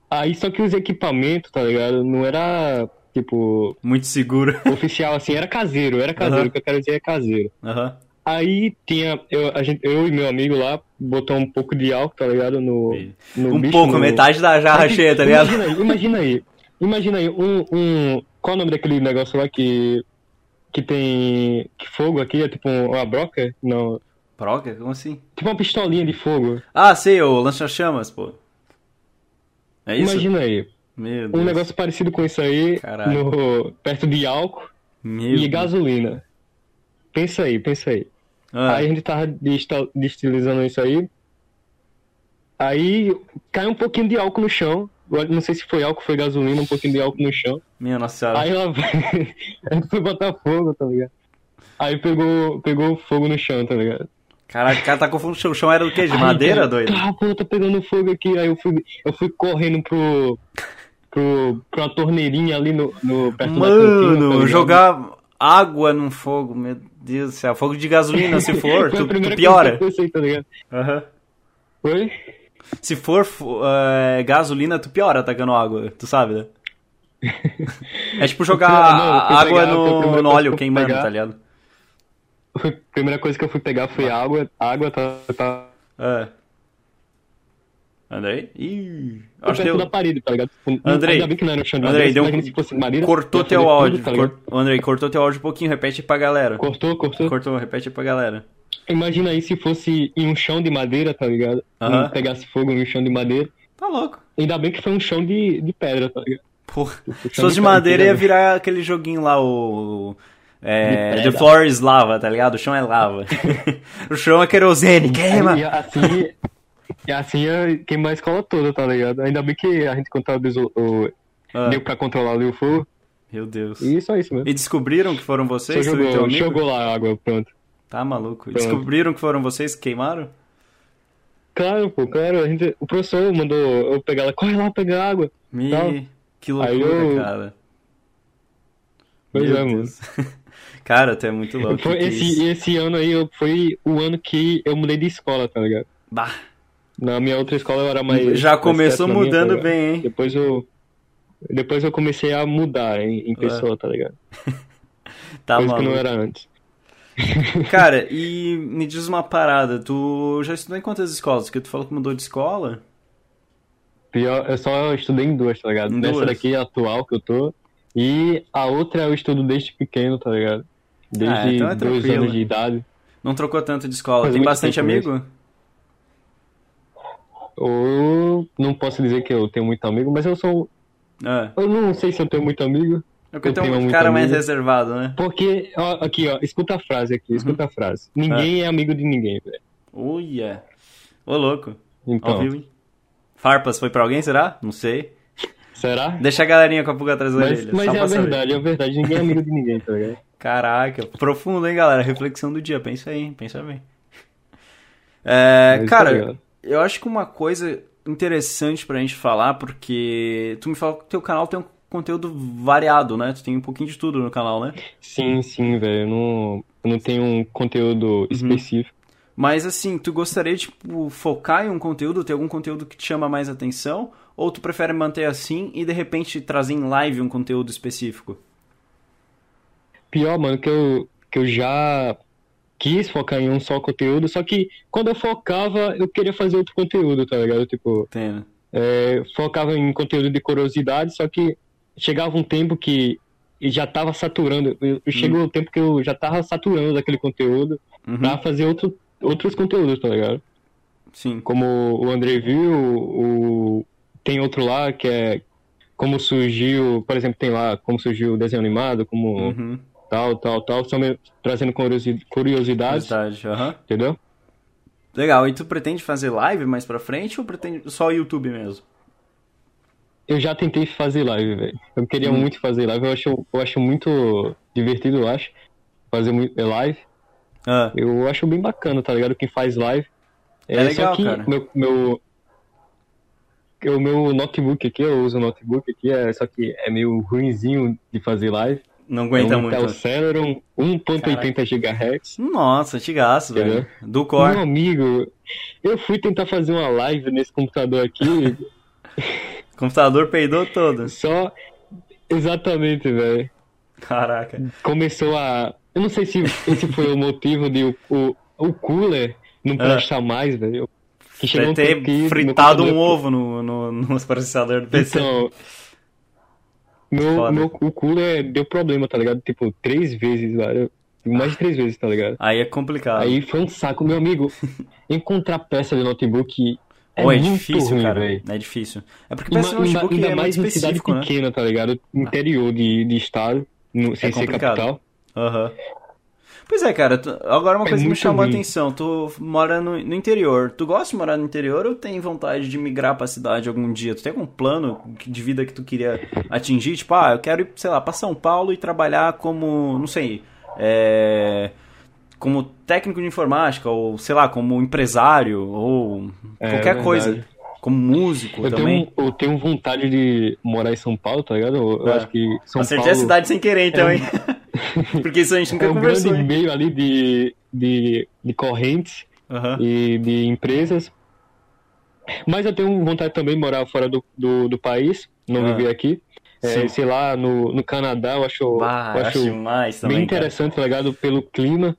Aí só que os equipamentos, tá ligado? Não era tipo, Muito seguro. oficial, assim, era caseiro, era caseiro, Aham. o que eu quero dizer é caseiro. Aham. Aí tinha, eu, a gente, eu e meu amigo lá, botou um pouco de álcool, tá ligado? No, no Um bicho, pouco, no- metade da jarra Mas, cheia, tá ligado? Imagina aí, imagina aí. Imagina aí, um, um. Qual o nome daquele negócio lá que. Que tem. Que fogo aqui? É tipo uma broca? Não. Proca? Como assim? Tipo uma pistolinha de fogo. Ah, sei, o lança-chamas, pô. É isso? Imagina aí. Meu Um negócio parecido com isso aí, no, perto de álcool Meu e Deus. gasolina. Pensa aí, pensa aí. Ah, Aí a gente tava destilizando isso aí. Aí cai um pouquinho de álcool no chão. Não sei se foi álcool, foi gasolina, um pouquinho de álcool no chão. Minha nossa senhora. Aí ela a gente foi botar fogo, tá ligado? Aí pegou, pegou fogo no chão, tá ligado? Caralho, o cara tá com fogo no chão. O chão era do quê? De madeira, cara, doido? Tá, pô, tá pegando fogo aqui. Aí eu fui, eu fui correndo pro. Pro pra uma torneirinha ali no, no perto da cantina, tá Mano, jogar água num fogo, meu Deus do céu. Fogo de gasolina, se for, tu, tu piora. pensei, tá? Aham. Foi? Se for fo- é, gasolina, tu piora atacando água, tu sabe, né? É tipo jogar Não, fui água pegar, no, no óleo que queimando, pegar. tá ligado? A primeira coisa que eu fui pegar foi água. Água tá. tá É. Andrei? Ih, acho que deu... da parede, tá ligado? Tipo, Andrei, Ainda bem que não era no chão de Andrei, deu se fosse madeira. cortou ia teu foder tudo, áudio. tá Andrei, cortou teu áudio um pouquinho, repete pra galera. Cortou, cortou. Cortou, repete pra galera. Imagina aí se fosse em um chão de madeira, tá ligado? Aham. E pegasse fogo em um chão de madeira. Tá louco. Ainda bem que foi um chão de, de pedra, tá ligado? Porra. O Se fosse de madeira, ia né? virar aquele joguinho lá, o. É, the floor is lava, tá ligado? O chão é lava. o chão é querosene, queima! Aí, assim, e assim ia queimar a escola toda, tá ligado? Ainda bem que a gente controlou o, Ah, deu pra controlar o fogo. meu Deus. E só isso mesmo. E descobriram que foram Só vocês, teu jogou, jogou lá a água, pronto. Tá maluco. Pronto. Descobriram que foram vocês que queimaram? Claro, pô, claro. A gente, o professor mandou eu pegar lá, corre lá pegar água. Me... Que loucura, eu- cara. Pois Meu é, mano. Cara, tu é muito louco. Foi esse, esse ano aí eu, foi o ano que eu mudei de escola, tá ligado? Bah, Na minha outra escola eu era mais. já mais começou minha, tá mudando ligado? bem, hein? Depois eu. Depois eu comecei a mudar em, em pessoa, tá ligado? Tá Coisa que não era antes. Cara, e me diz uma parada, tu já estudou em quantas escolas? Porque tu falou que mudou de escola? Pior, eu só estudei em duas, tá ligado? Em Dessa duas? daqui é a atual que eu tô. E a outra eu estudo desde pequeno, tá ligado? Desde Ah, então é dois anos de idade. Não trocou tanto de escola. Faz Tem bastante amigo? Ou não posso dizer que eu tenho muito amigo, mas eu sou. Ah, Eu não sei se eu tenho muito amigo. é porque Eu um tenho muito cara mais amigo. reservado, né? Porque, ó, aqui, ó, escuta a frase aqui, escuta a frase. Ninguém é amigo de ninguém, velho. Uia. Ô, louco. Ao Então, vivo, hein? Farpas foi pra alguém, será? Não sei. será? Deixa a galerinha com a pulga atrás da Mas, orelha. mas é a saber. verdade, é a verdade. Ninguém é amigo de ninguém, tá ligado? Caraca, profundo, hein, galera? Reflexão do dia, pensa aí, pensa bem. É, É cara, ó. Eu acho que uma coisa interessante pra gente falar, porque tu me falou que teu canal tem um conteúdo variado, né? Tu tem um pouquinho de tudo no canal, né? Sim, sim, velho. Eu não, eu não tenho um conteúdo Uhum. específico. Mas assim, tu gostaria de tipo, focar em um conteúdo, ter algum conteúdo que te chama mais atenção? Ou tu prefere manter assim e de repente trazer em live um conteúdo específico? Pior, mano, que eu, que eu já quis focar em um só conteúdo, só que quando eu focava, eu queria fazer outro conteúdo, tá ligado? Tipo, é, focava em conteúdo de curiosidade, só que chegava um tempo que já tava saturando. eu- Chegou o tempo que eu já tava saturando daquele conteúdo Uhum, pra fazer outro, outros conteúdos, tá ligado? Sim. Como o André viu, o, tem outro lá que é como surgiu, por exemplo, tem lá como surgiu o desenho animado, como Uhum. Tal, tal, tal, também trazendo curiosi- curiosidades, Verdade. aham. entendeu? Legal. E tu pretende fazer live mais pra frente ou pretende só YouTube mesmo? Eu já tentei fazer live, velho. Eu queria Hum. muito fazer live, eu acho, eu acho muito divertido, eu acho, fazer é, live. Ah, Eu acho bem bacana, tá ligado? Quem faz live. É legal, só que cara. Meu, meu, o meu notebook aqui, eu uso o notebook aqui, é, só que é meio ruinzinho de fazer live. Não aguenta é um muito. Intel Celeron 1.80 GHz. Nossa, antigaço, velho. Do core. Meu amigo, eu fui tentar fazer uma live nesse computador aqui, Computador peidou todo. só Exatamente, velho. Caraca. Começou a. Eu não sei se esse foi o motivo de o, o, o cooler não Ah. prestar mais, velho. Que chegou Vai um ter fritado um ovo no, no, no processador do PC. Então. Meu, Foda. meu, o cooler deu problema, tá ligado? Tipo, três vezes, velho. Mais de três vezes, tá ligado? Aí é complicado. Aí foi um saco, meu amigo. Encontrar peça de notebook é Ou é difícil, ruim, cara. velho. É difícil. É porque peça de notebook ainda é mais em cidade né? pequena, tá ligado? Interior de, de estado, no, sem ser complicado. capital. Aham. Pois é, cara. tu- Agora uma É coisa que me chamou a atenção. Tu mora no, no interior. Tu gosta de morar no interior ou tem vontade de migrar pra cidade algum dia? Tu tem algum plano de vida que tu queria atingir? Tipo, ah, eu quero ir, sei lá, pra São Paulo e trabalhar como, não sei, é... Como técnico de informática, ou sei lá, como empresário, ou É, qualquer coisa. Como músico Eu também. tenho, eu tenho vontade de morar em São Paulo, tá ligado? Eu, eu É. acho que São Acertei Paulo a cidade sem querer, então, é hein? Porque isso a gente nunca é um conversou, grande meio ali de, de, de correntes e de empresas. Mas eu tenho vontade também de morar fora do, do, do país, não Ah. viver aqui. É, sei lá, no, no Canadá, eu acho, Ah, eu eu acho acho também, bem cara. interessante, tá ligado? Pelo clima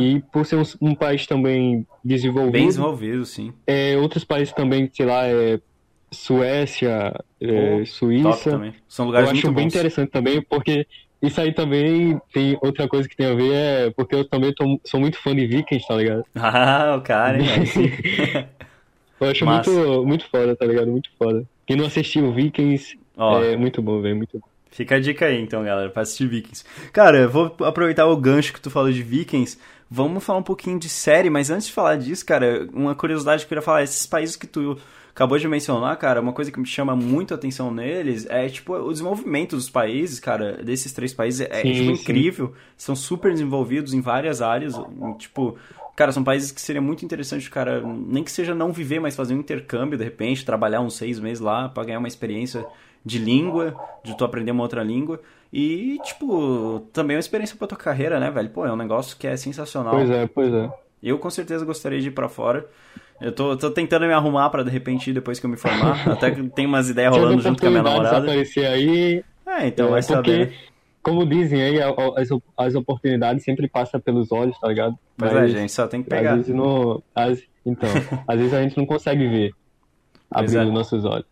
e por ser um, um país também desenvolvido. Bem desenvolvido, sim. É, outros países também, sei lá, é, Suécia, é, Suíça. São Eu lugares acho muito bem bons. interessante também, porque isso aí também tem outra coisa que tem a ver, é porque eu também tô- sou muito fã de Vikings, tá ligado? Ah, o cara, hein? Eu acho Massa. muito, muito foda, tá ligado? Muito foda. Quem não assistiu Vikings Ó, é muito bom, velho, muito bom. fica a dica aí, então, galera, pra assistir Vikings. Cara, eu vou aproveitar o gancho que tu falou de Vikings. Vamos falar um pouquinho de série, mas antes de falar disso, cara, uma curiosidade que eu queria falar, esses países que tu acabou de mencionar, cara, uma coisa que me chama muito a atenção neles é, tipo, o desenvolvimento dos países, cara, desses três países é, Sim, tipo, incrível. São super desenvolvidos em várias áreas, tipo... Cara, são países que seria muito interessante cara, nem que seja não viver, mas fazer um intercâmbio, de repente, trabalhar uns seis meses lá pra ganhar uma experiência de língua, de tu aprender uma outra língua. E, tipo, também é uma experiência pra tua carreira, né, velho? Pô, é um negócio que é sensacional. Pois é, pois é. Eu com certeza gostaria de ir pra fora. Eu tô, tô tentando me arrumar pra de repente depois que eu me formar. Até que tem umas ideias rolando junto com a minha namorada. aparecer aí, É, então é, vai porque, saber. né? como dizem aí, as, as oportunidades sempre passam pelos olhos, tá ligado? Pois Mas, é, gente, só tem que Às pegar. vezes não. às- então, às vezes a gente não consegue ver abrindo é. nossos olhos.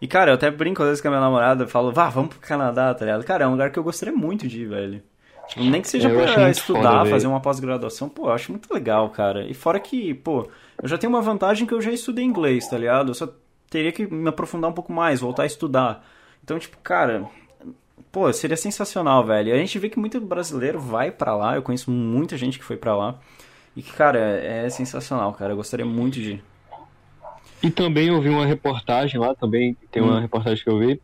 E, cara, eu até brinco às vezes com a minha namorada, falo, vá, vamos pro Canadá, tá ligado? Cara, é um lugar que eu gostaria muito de ir, velho. Nem que seja Eu acho pra estudar, fazer uma pós-graduação, pô, eu acho muito legal, cara. E fora que, pô, eu já tenho uma vantagem que eu já estudei inglês, tá ligado? Eu só teria que me aprofundar um pouco mais, voltar a estudar. Então, tipo, cara, pô, seria sensacional, velho. A gente vê que muito brasileiro vai pra lá, eu conheço muita gente que foi pra lá. E que, cara, é sensacional, cara. Eu gostaria muito de. E também eu vi uma reportagem lá, também tem uma Hum. reportagem que eu vi,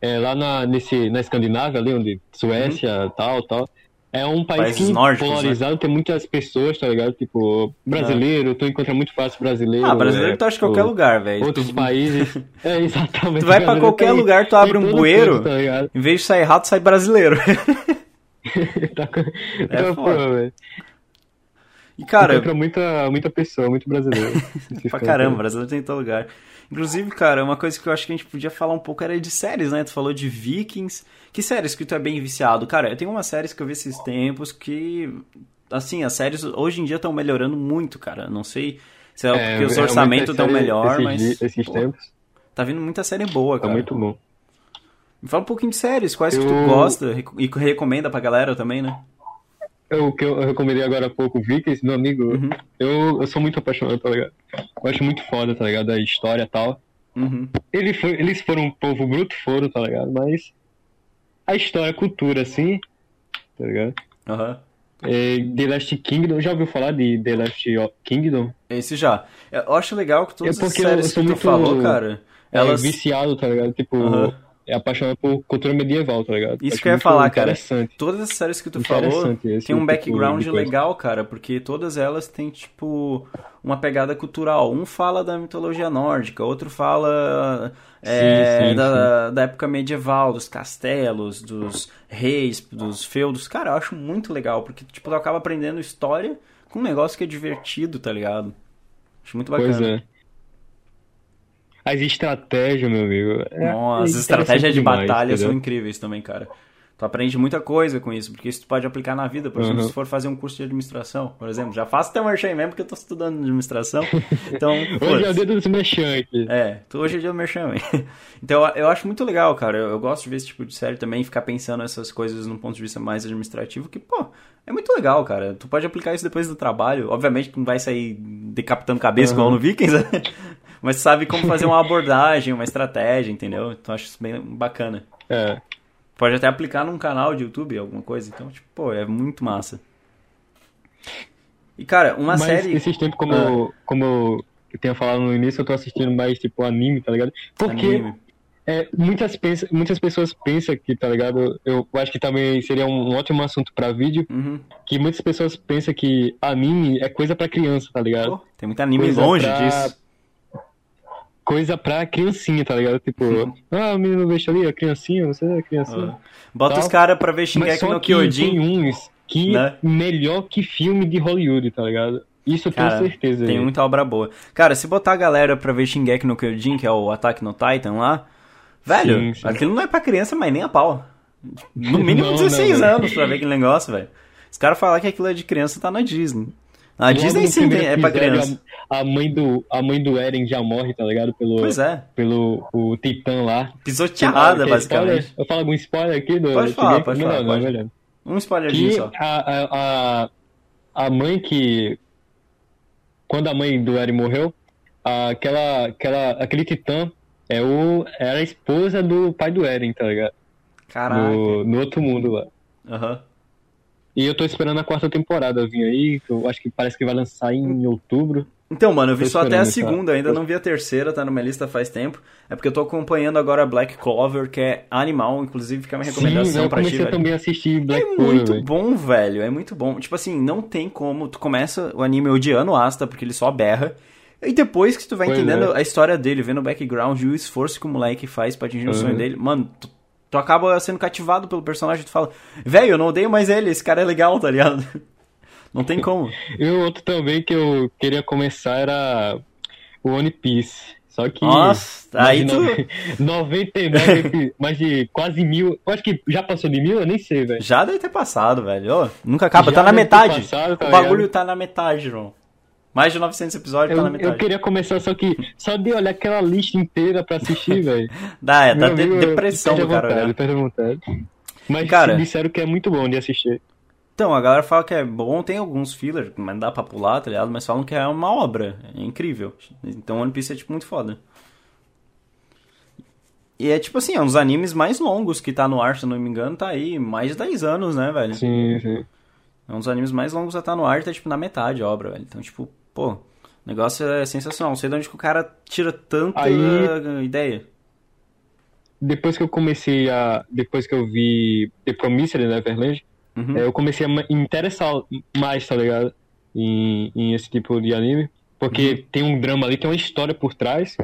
é, lá na, nesse, na Escandinávia, ali onde Suécia, tal, tal. É um país que nórdicos, né? polarizado, tem muitas pessoas, tá ligado? Tipo, brasileiro, tu encontra muito fácil brasileiro. Ah, brasileiro é, tu acha em tipo, qualquer lugar, velho. Outros Tu- países. É, exatamente. Tu vai pra qualquer tem- lugar, tu abre um bueiro, tá? Em vez de sair errado, sai brasileiro. tá, É tá, foda. velho. E, cara, Encontra muita, muita pessoa, muito brasileiro. Pra caramba, brasileiro tem em todo lugar. Inclusive, cara, uma coisa que eu acho que a gente podia falar um pouco era de séries, né? Tu falou de Vikings. Que séries que tu é bem viciado? Cara, eu tenho umas séries que eu vi esses tempos que. Assim, as séries hoje em dia estão melhorando muito, cara. Não sei se é, É, porque os é, orçamentos muita estão melhor, esses mas. Esses pô, tempos, Tá vindo muita série boa, tá cara. muito bom. Me fala um pouquinho de séries, quais que tu Eu- gosta e recomenda pra galera também, né? O que eu recomendei agora há pouco, Vikings, meu amigo, Uhum. eu, eu sou muito apaixonado, tá ligado? Eu acho muito foda, tá ligado? A história e tal. Uhum. Ele foi, eles foram um povo bruto, foram, tá ligado? Mas a história, a cultura, assim, tá ligado? Aham. É, The Last Kingdom, já ouviu falar de The Last Kingdom? Esse já. Eu acho legal que todas É as porque eu séries que tu muito- falou, cara, elas. É viciado, tá ligado? Tipo, Aham. É apaixonado por cultura medieval, tá ligado? Isso Acho que eu ia falar, cara. Todas as séries que tu falou tem um tipo background coisa. legal, cara, porque todas elas têm, tipo, uma pegada cultural. Um fala da mitologia nórdica, outro fala é, Sim, sim, da, da época medieval, dos castelos, dos reis, dos feudos. Cara, eu acho muito legal, porque, tipo, tu acaba aprendendo história com um negócio que é divertido, tá ligado? Acho muito bacana. Pois é. As estratégias, meu amigo. É, Nossa, é as estratégias de demais, batalha entendeu? são incríveis também, cara. Tu aprende muita coisa com isso, porque isso tu pode aplicar na vida. Por exemplo, uhum. se for fazer um curso de administração, por exemplo, já faço até merchan mesmo, porque eu tô estudando administração. Então, hoje é o dia do merchan aqui. É, hoje é o dia do merchan. então, eu acho muito legal, cara. Eu, eu, gosto de ver esse tipo de série também, ficar pensando essas coisas num ponto de vista mais administrativo, que, pô, é muito legal, cara. Tu pode aplicar isso depois do trabalho. Obviamente que não vai sair decapitando cabeça uhum. igual no Vikings, né? Mas sabe como fazer uma abordagem, uma estratégia, entendeu? Então, acho isso bem bacana. É. Pode até aplicar num canal de YouTube, alguma coisa. Então, tipo, pô, é muito massa. E, cara, uma Mas série. Esses tempos, como, ah. como eu tinha falado no início, eu tô assistindo mais, tipo, anime, tá ligado? Porque anime. É, muitas, pensa, muitas pessoas pensam que, tá ligado? Eu acho que também seria um, ótimo assunto pra vídeo. Uhum. Que muitas pessoas pensam que anime é coisa pra criança, tá ligado? Pô, tem muito anime coisa longe pra... disso coisa pra criancinha, tá ligado? Tipo, uhum. ah, o menino veste ali, a criancinha, você é criancinha. Uhum. Bota os caras pra ver Shingeki no Kyojin. tem uns que né? melhor que filme de Hollywood, tá ligado? Isso eu Cara, tenho certeza. Tem muita obra boa. Cara, se botar a galera pra ver Shingeki no Kyojin, que é o Ataque no Titan lá, velho, sim, sim. aquilo não é pra criança, mas nem a pau. No mínimo não, 16 não, anos pra ver aquele negócio, velho. Os caras falar que aquilo é de criança tá na Disney. A Logo Disney sim é pra criança. A, a, mãe do, a mãe do Eren já morre, tá ligado? Pelo, pois é. Pelo o Titã lá. Pisoteada, basicamente. Spoiler? Eu falo algum spoiler aqui do Pode falar, pode não, falar. Não, pode. Não, um spoilerzinho que só. A, a, a, a mãe que... Quando a mãe do Eren morreu, aquela, aquela, aquele Titã é o, era a esposa do pai do Eren, tá ligado? Caraca. No, no outro mundo lá. Aham. Uhum. E eu tô esperando a quarta temporada vir aí, que eu acho que parece que vai lançar em outubro. Então, mano, eu vi só até a segunda, ainda não vi a terceira, tá na minha lista faz tempo. É porque eu tô acompanhando agora Black Clover, que é animal, inclusive fica uma recomendação Sim, pra ti. Eu também assistir Black é Clover. É muito bom, velho, é muito bom. Tipo assim, não tem como, tu começa o anime odiando o Asta, porque ele só berra. E depois que tu vai pois entendendo é. a história dele, vendo o background e o esforço que o moleque faz pra atingir uhum. o sonho dele, mano, tu Tu acaba sendo cativado pelo personagem e tu fala, velho, eu não odeio mais ele, esse cara é legal, tá ligado? Não tem como. e o outro também que eu queria começar era o One Piece. Só que. Nossa, aí tu. 99, mais de quase mil. Eu acho que já passou de mil, eu nem sei, velho. Já deve ter passado, velho. Oh, nunca acaba, já tá na metade. Passado, tá o bagulho ligado? tá na metade, João. Mais de 900 episódios, eu, tá na metade. Eu queria começar, só que só de olhar aquela lista inteira pra assistir, velho. Dá, é, tá de, depressão do cara. Vontade, perde vontade. Mas cara, disseram que é muito bom de assistir. Então, a galera fala que é bom, tem alguns fillers, mas dá pra pular, tá ligado? Mas falam que é uma obra, é incrível. Então One Piece é, tipo, muito foda. E é, tipo assim, é um dos animes mais longos que tá no ar, se não me engano, tá aí mais de 10 anos, né, velho? Sim, sim. É um dos animes mais longos a tá no ar, tá, tipo, na metade a obra, velho. Então, tipo, Pô, o negócio é sensacional. Não sei de onde que o cara tira tanta Aí, ideia. Depois que eu comecei a. Depois que eu vi The Promissory Neverland, uhum. é, eu comecei a me interessar mais, tá ligado? Em, em esse tipo de anime. Porque uhum. tem um drama ali, tem uma história por trás.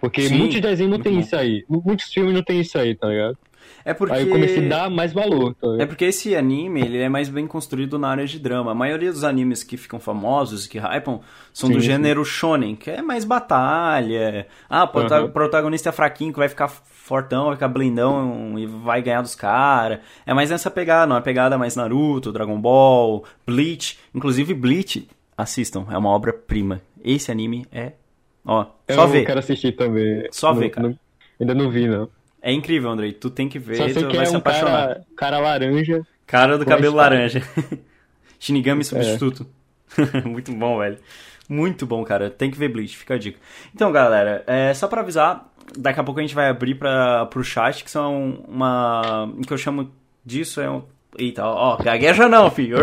Porque Sim, muitos desenhos não tem bom. isso aí. Muitos filmes não tem isso aí, tá ligado? É porque... Aí eu comecei a dar mais valor. Tá é porque esse anime, ele é mais bem construído na área de drama. A maioria dos animes que ficam famosos, que hypam, são sim, do gênero sim. shonen, que é mais batalha. Ah, o uhum. protagonista é fraquinho, que vai ficar fortão, vai ficar blindão e vai ganhar dos caras. É mais nessa pegada, não é pegada mais Naruto, Dragon Ball, Bleach. Inclusive, Bleach, assistam, é uma obra-prima. Esse anime é... Ó, só eu ver. Eu quero assistir também. Só ver, cara. Não, ainda não vi, não. É incrível, Andrei. Tu tem que ver, Só tu que vai é se um apaixonar. Cara, cara laranja. Cara do cabelo laranja. Shinigami substituto. É. Muito bom, velho. Muito bom, cara. Tem que ver Bleach, fica a dica. Então, galera, é, só pra avisar, daqui a pouco a gente vai abrir pra, pro chat, que são uma. O que eu chamo disso é um. Eita, ó, gagueja não, filho.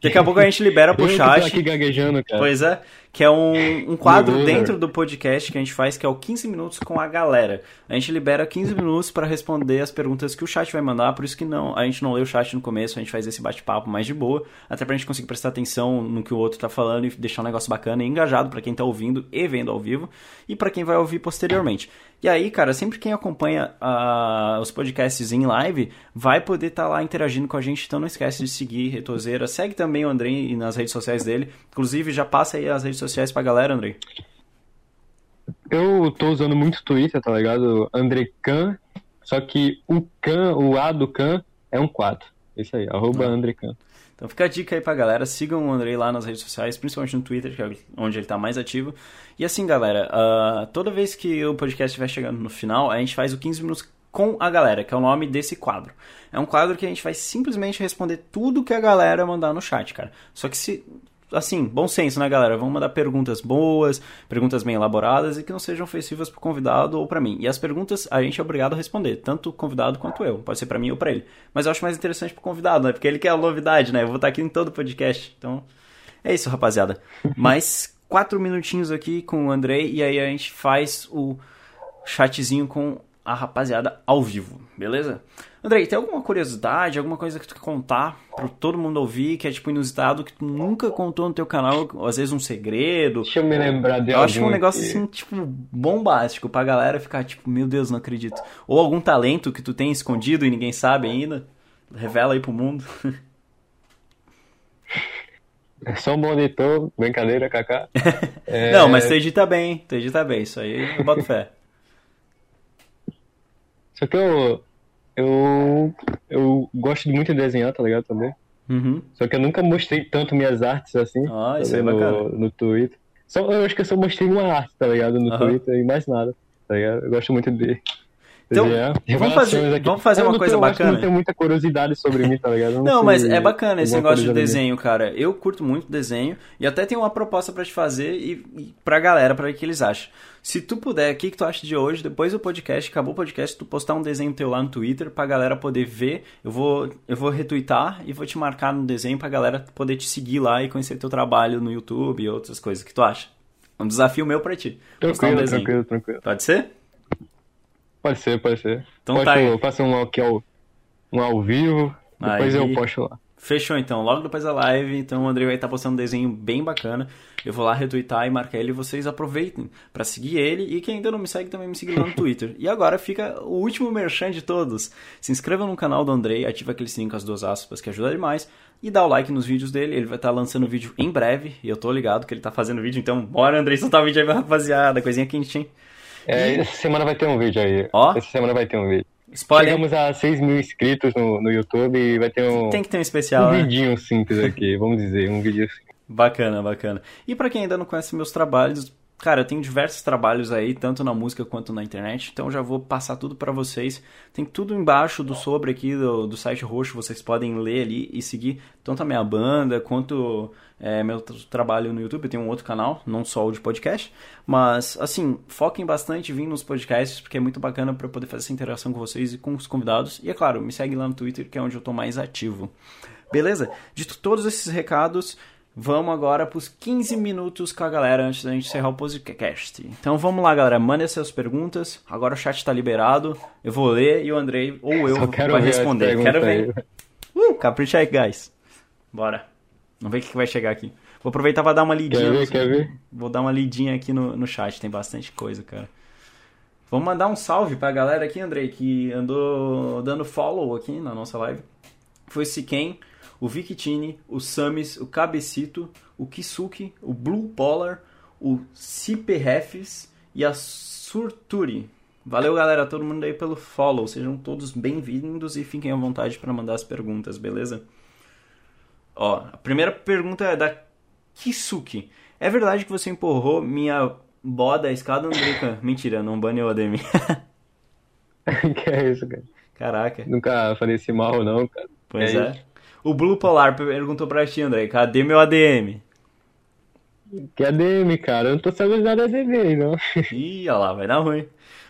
Daqui a pouco a gente libera pro eu chat. Tô aqui gaguejando, cara. Pois é que é um, um quadro dentro do podcast que a gente faz, que é o 15 minutos com a galera. A gente libera 15 minutos para responder as perguntas que o chat vai mandar, por isso que não, a gente não lê o chat no começo, a gente faz esse bate-papo mais de boa, até pra gente conseguir prestar atenção no que o outro tá falando e deixar um negócio bacana e engajado para quem tá ouvindo e vendo ao vivo, e para quem vai ouvir posteriormente. E aí, cara, sempre quem acompanha uh, os podcasts em live vai poder estar tá lá interagindo com a gente, então não esquece de seguir Retoseira. Segue também o André nas redes sociais dele. Inclusive, já passa aí as redes sociais pra galera, André. Eu tô usando muito Twitter, tá ligado? André Can, só que o Can, o A do Can é um 4. Isso aí, arroba Ah. André Can. Então fica a dica aí pra galera, sigam o Andrei lá nas redes sociais, principalmente no Twitter, que é onde ele tá mais ativo. E assim, galera, ah, toda vez que o podcast estiver chegando no final, a gente faz o 15 minutos com a galera, que é o nome desse quadro. É um quadro que a gente vai simplesmente responder tudo que a galera mandar no chat, cara. Só que se. Assim, bom senso, né, galera? Vamos mandar perguntas boas, perguntas bem elaboradas e que não sejam ofensivas pro convidado ou pra mim. E as perguntas a gente é obrigado a responder, tanto o convidado quanto eu. Pode ser pra mim ou pra ele. Mas eu acho mais interessante pro convidado, né? Porque ele quer a novidade, né? Eu vou estar aqui em todo o podcast. Então, é isso, rapaziada. Mais quatro minutinhos aqui com o Andrei e aí a gente faz o chatzinho com a rapaziada ao vivo, beleza? Andrei, tem alguma curiosidade, alguma coisa que tu quer contar pra todo mundo ouvir, que é tipo inusitado, que tu nunca contou no teu canal, às vezes um segredo? Deixa eu me lembrar de Eu acho um algum negócio aqui. assim, tipo, bombástico, pra galera ficar tipo, meu Deus, não acredito. Ou algum talento que tu tem escondido e ninguém sabe ainda. Revela aí pro mundo. É só um monitor, brincadeira, Kaká. É, Não, mas tu edita bem, tu edita bem, isso aí eu boto fé. Só que eu, eu, eu gosto muito de desenhar, tá ligado, também. Uhum. Só que eu nunca mostrei tanto minhas artes assim, Ah, tá isso é bacana. no, no Twitter. Só, eu acho que eu só mostrei uma arte, tá ligado, no Aham. Twitter e mais nada, tá ligado? Eu gosto muito de Então, desenhar. vamos fazer- aqui. vamos fazer Eu uma não coisa tenho- eu bacana. Não tem muita curiosidade sobre mim, tá ligado? Eu Não, sei mas é bacana esse negócio de desenho, cara. Eu curto muito desenho e até tenho uma proposta pra te fazer e, e pra galera, pra ver o que eles acham. Se tu puder, o que, que tu acha de hoje, depois do podcast, acabou o podcast, tu postar um desenho teu lá no Twitter pra galera poder ver. Eu vou, eu vou retweetar e vou te marcar no desenho pra galera poder te seguir lá e conhecer teu trabalho no YouTube e outras coisas. O que tu acha? É um desafio meu pra ti. Um Tranquilo, desenho. tranquilo, tranquilo. Pode ser? Pode ser, pode ser. Então Posto, tá aí. Eu faço um aqui ao, um ao vivo, depois Aí. eu posto lá. Fechou então, logo depois da live, então o André vai estar postando um desenho bem bacana. Eu vou lá retweetar e marcar ele e vocês aproveitem pra seguir ele e quem ainda não me segue também me siga lá no Twitter. E agora fica o último merchan de todos. Se inscreva no canal do Andrei, ativa aquele sininho com as duas aspas que ajuda demais e dá o like nos vídeos dele. Ele vai estar lançando vídeo em breve e eu tô ligado que ele tá fazendo vídeo, então bora Andrei soltar o vídeo aí, rapaziada, coisinha quentinha. É, essa semana vai ter um vídeo aí. Ó. Essa semana vai ter um vídeo. Spoiler, Chegamos a 6 mil inscritos no, no YouTube e vai ter um, tem que ter um um especial, né? vidinho simples aqui, vamos dizer, um vídeo simples. Bacana, bacana. E pra quem ainda não conhece meus trabalhos, cara, eu tenho diversos trabalhos aí, tanto na música quanto na internet, então já vou passar tudo pra vocês. Tem tudo embaixo do sobre aqui do, do site roxo, vocês podem ler ali e seguir tanto a minha banda quanto é, meu tra- trabalho no YouTube. Eu tenho um outro canal, não só o de podcast, mas assim, foquem bastante vir nos podcasts, porque é muito bacana eu poder fazer essa interação com vocês e com os convidados. E é claro, me segue lá no Twitter, que é onde eu tô mais ativo. Beleza? Dito todos esses recados, vamos agora para os 15 minutos com a galera antes da gente encerrar o podcast. Então vamos lá, galera. Mandem suas perguntas. Agora o chat está liberado. Eu vou ler e o Andrei ou eu Só quero vai responder. Quero ver. Uh, capricha aí, guys. Bora. Vamos ver o que vai chegar aqui. Vou aproveitar para dar uma lidinha. Quer ver, quer ver? Vou dar uma lidinha aqui no, no chat. Tem bastante coisa, cara. Vamos mandar um salve pra galera aqui, Andrei, que andou dando follow aqui na nossa live. Foi o Siken, o Victini, o Samis, o Cabecito, o Kisuki, o Blue Polar, o Ciperrefs e a Surturi. Valeu, galera, todo mundo aí pelo follow. Sejam todos bem-vindos e fiquem à vontade para mandar as perguntas, beleza? Ó, a primeira pergunta é da Kisuki. É verdade que você empurrou minha boda à escada, Andrica? Mentira, não baneou a DM. que é isso, cara? Caraca. Nunca falei esse mal, não, cara. Pois É é. O Blue Polar perguntou pra ti, André, cadê meu ADM? Que ADM, cara? Eu não tô sabendo nada de ADM, não. Ih, olha lá, vai dar ruim.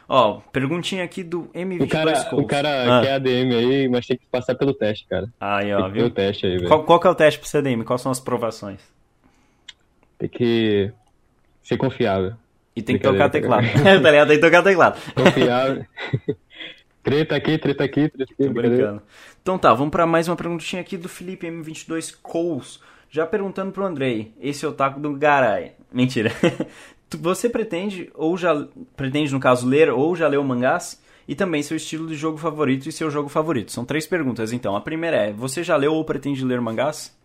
Ó, perguntinha aqui do M22 O cara, o cara Ah. quer ADM aí, mas tem que passar pelo teste, cara. Aí, ó, ter o viu? teste aí, velho. Qual, qual que é o teste pro CDM? Quais são as provações? Tem que ser confiável. E tem que tocar teclado. tá ligado? Tem que tocar teclado. Confiável. treta aqui, treta aqui, treta aqui. Tô brincando. Então tá, vamos pra mais uma perguntinha aqui do Felipe M22 Coles. Já perguntando pro Andrei, esse é o taco do Garay. Mentira. Você pretende, ou já pretende, no caso, ler ou já leu mangás? E também seu estilo de jogo favorito e seu jogo favorito. São três perguntas, então. A primeira é, você já leu ou pretende ler mangás?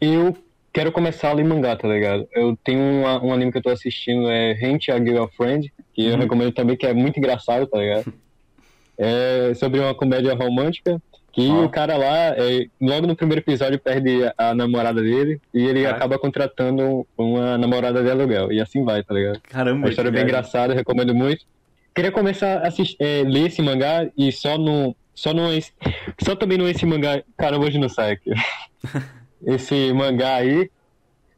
Eu quero começar a ler mangá, tá ligado? Eu tenho uma, um anime que eu tô assistindo, é Hint a Girlfriend, que eu Uhum. recomendo também, que é muito engraçado, tá ligado? É sobre uma comédia romântica, que Ó. o cara lá, é, logo no primeiro episódio, perde a, a namorada dele, e ele Caraca. acaba contratando uma namorada de aluguel, e assim vai, tá ligado? Caramba, Uma história bem engraçada, recomendo muito. Queria começar a assistir, é, ler esse mangá e só no. Só no. Só também no esse mangá. Cara, hoje não sai aqui. esse mangá aí.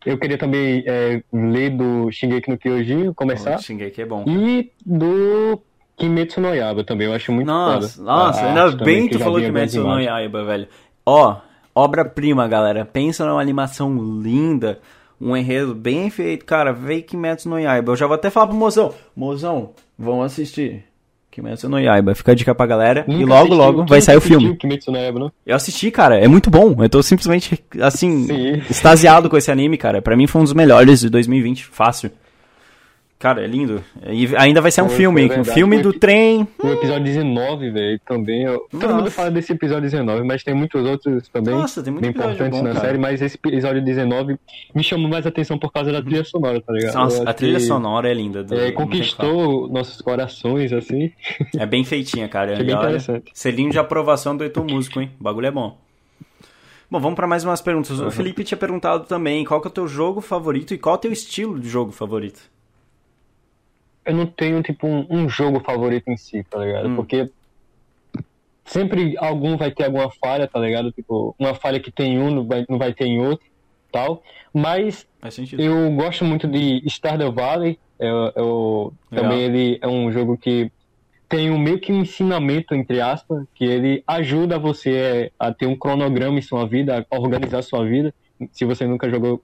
Eu queria também é, ler do Shingeki no Kyojin, começar. O Shingeki é bom. E do Kimetsu no Yaiba também, eu acho muito Nossa, foda. nossa, ainda bem que tu falou Kimetsu no. Yaiba, velho. Ó, obra-prima, galera. Pensa numa animação linda, um enredo bem feito. Cara, vê Kimetsu no Yaiba. Eu já vou até falar pro mozão. Mozão, vamos assistir. Kimetsu no Yaiba. Fica a dica pra galera. e Nunca logo, assistiu- logo tu vai sair o filme. Kimetsu no Yaiba, não? Eu assisti, cara. É muito bom. Eu tô simplesmente, assim, Sim. extasiado com esse anime, cara. Pra mim foi um dos melhores de 2020. Fácil. Cara, é lindo. E ainda vai sair um Foi, filme. foi Um filme do trem. O episódio 19, velho, também. eu- Todo mundo fala desse episódio 19, mas tem muitos outros também. Nossa, tem muito bem importantes bom, na cara. série, mas esse episódio 19 me chamou mais atenção por causa da trilha sonora, tá ligado? Nossa, a trilha sonora é linda. do- é, conquistou nossos corações, assim. É bem feitinha, cara. Achei bem olha, interessante. Selinho de aprovação do Heitor Músico, hein? O bagulho é bom. Bom, vamos pra mais umas perguntas. O Felipe tinha perguntado também qual que é o teu jogo favorito e qual é o teu estilo de jogo favorito. Eu não tenho, tipo, um, um jogo favorito em si, tá ligado? Hum. Porque sempre algum vai ter alguma falha, tá ligado? Tipo, uma falha que tem em um não vai, não vai ter em outro, tal. Mas. Eu gosto muito de Stardew Valley. Eu, eu- Legal. também ele é um jogo que tem um meio que um ensinamento, entre aspas, que ele ajuda você é, a ter um cronograma em sua vida, a organizar sua vida. Se você nunca jogou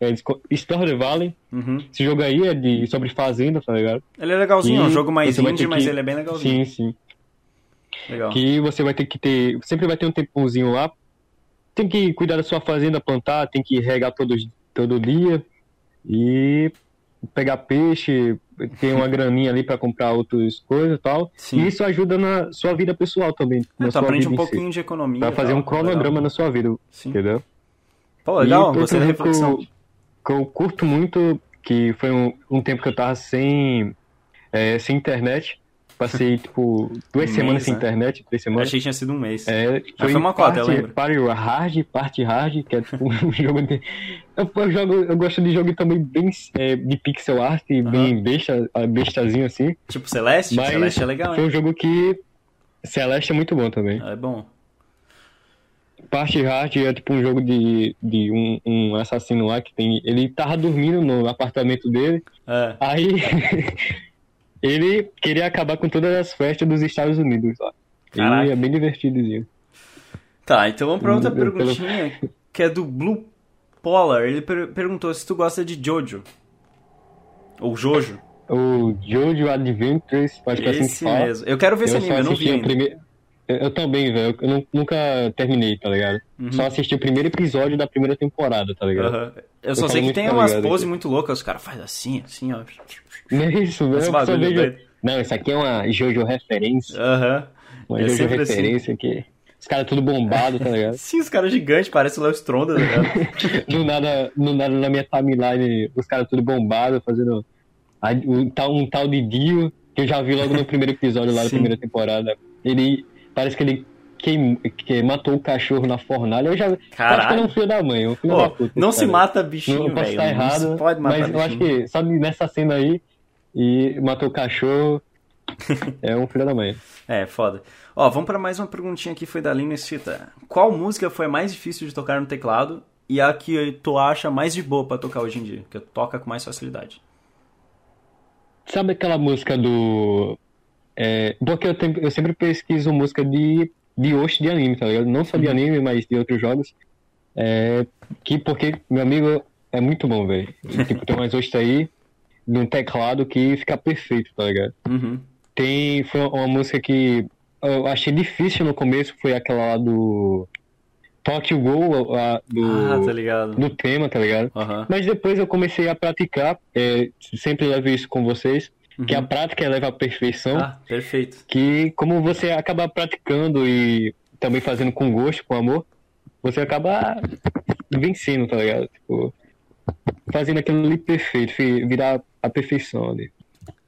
é, Stardew Valley, Uhum. esse jogo aí é de, sobre fazenda, tá ligado? Ele é legalzinho, é um jogo mais indie, ter mas que- ele é bem legalzinho. Sim, sim. Legal. Que você vai ter que ter. Sempre vai ter um tempozinho lá. Tem que cuidar da sua fazenda, plantar, tem que regar todo, todo dia. E pegar peixe, ter uma graninha ali pra comprar outras coisas e tal. Sim. E isso ajuda na sua vida pessoal também. É, na tu sua aprende vida um em si. pouquinho de economia. Pra fazer tal. um cronograma Legal. na sua vida, Sim. entendeu? Pô, legal, gostei da jogo que eu- reflexão. Que eu curto muito, que foi um, um tempo que eu tava sem, é, sem internet. Passei, tipo, duas Um semanas mês, sem né? internet, três semanas. Achei que tinha sido um mês. É, foi uma cota, eu parte, lembro. Party Hard, Party Hard, que é tipo um jogo de. Eu, eu jogo, eu gosto de jogo também bem é, de pixel art, bem besta, bestazinho assim. Tipo Celeste? Mas Celeste é legal, Foi hein? um jogo que. Celeste é muito bom também. É bom. Party Hard é tipo um jogo de, de um, um assassino lá que tem. Ele tava dormindo no apartamento dele. É. Aí ele queria acabar com todas as festas dos Estados Unidos lá. Caraca. E é bem divertidozinho. Tá, então vamos pra outra Pelo- perguntinha, que é do Blue Polar. Ele per- perguntou se tu gosta de Jojo. Ou Jojo. O Jojo Adventures, acho que é assim que fala. mesmo. Eu quero ver esse eu anime, eu não vi ainda. primeiro. Eu, também, velho. Eu nu- nunca terminei, tá ligado? Uhum. Só assisti o primeiro episódio da primeira temporada, tá ligado? Aham. Eu só Eu sei falo que tem muito umas poses muito loucas, os caras fazem assim, assim, ó. Não é isso, velho. Só. Não, isso aqui é uma Jojo referência. Aham. Uma É Jojo sempre assim. referência que. Os caras tudo bombado, tá ligado? Sim, os caras gigantes, parece o Léo Stronda, tá ligado? do nada, do nada na minha timeline, os caras tudo bombado, fazendo um tal, um tal de Dio, que eu já vi logo no primeiro episódio lá da Sim. primeira temporada. Ele parece que ele queim, que matou o cachorro na fornalha. Eu já eu acho que Caralho. ele é um filho da mãe, é um filho da puta. não esse se cara. mata Não, bichinho, eu posso estar Não errado, se pode matar mas eu acho bichinho. que só nessa cena aí e matou o cachorro é um filho da mãe. É, foda. Ó, vamos pra mais uma perguntinha aqui, foi da Lina Cita. Qual música foi mais difícil de tocar no teclado e a que tu acha mais de boa pra tocar hoje em dia? Que toca com mais facilidade. Sabe aquela música do. É, porque eu, tem- eu sempre pesquiso música de, de host de anime, tá ligado? Não só de Uhum. anime, mas de outros jogos. É, que porque, meu amigo, é muito bom, velho. tipo, tem umas hosts aí num teclado que fica perfeito, tá ligado? Uhum. Tem. Foi uma música que eu achei difícil no começo, foi aquela lá do. Tokyo Go, a- do, Ah, tá ligado. do tema, tá ligado? Aham. Mas depois eu comecei a praticar, é, sempre levo isso com vocês, que a prática leva à perfeição, Uhum. Ah, perfeito. que como você acaba praticando e também fazendo com gosto, com amor, você acaba vencendo, tá ligado? Tipo, fazendo aquilo ali perfeito, virar a perfeição ali.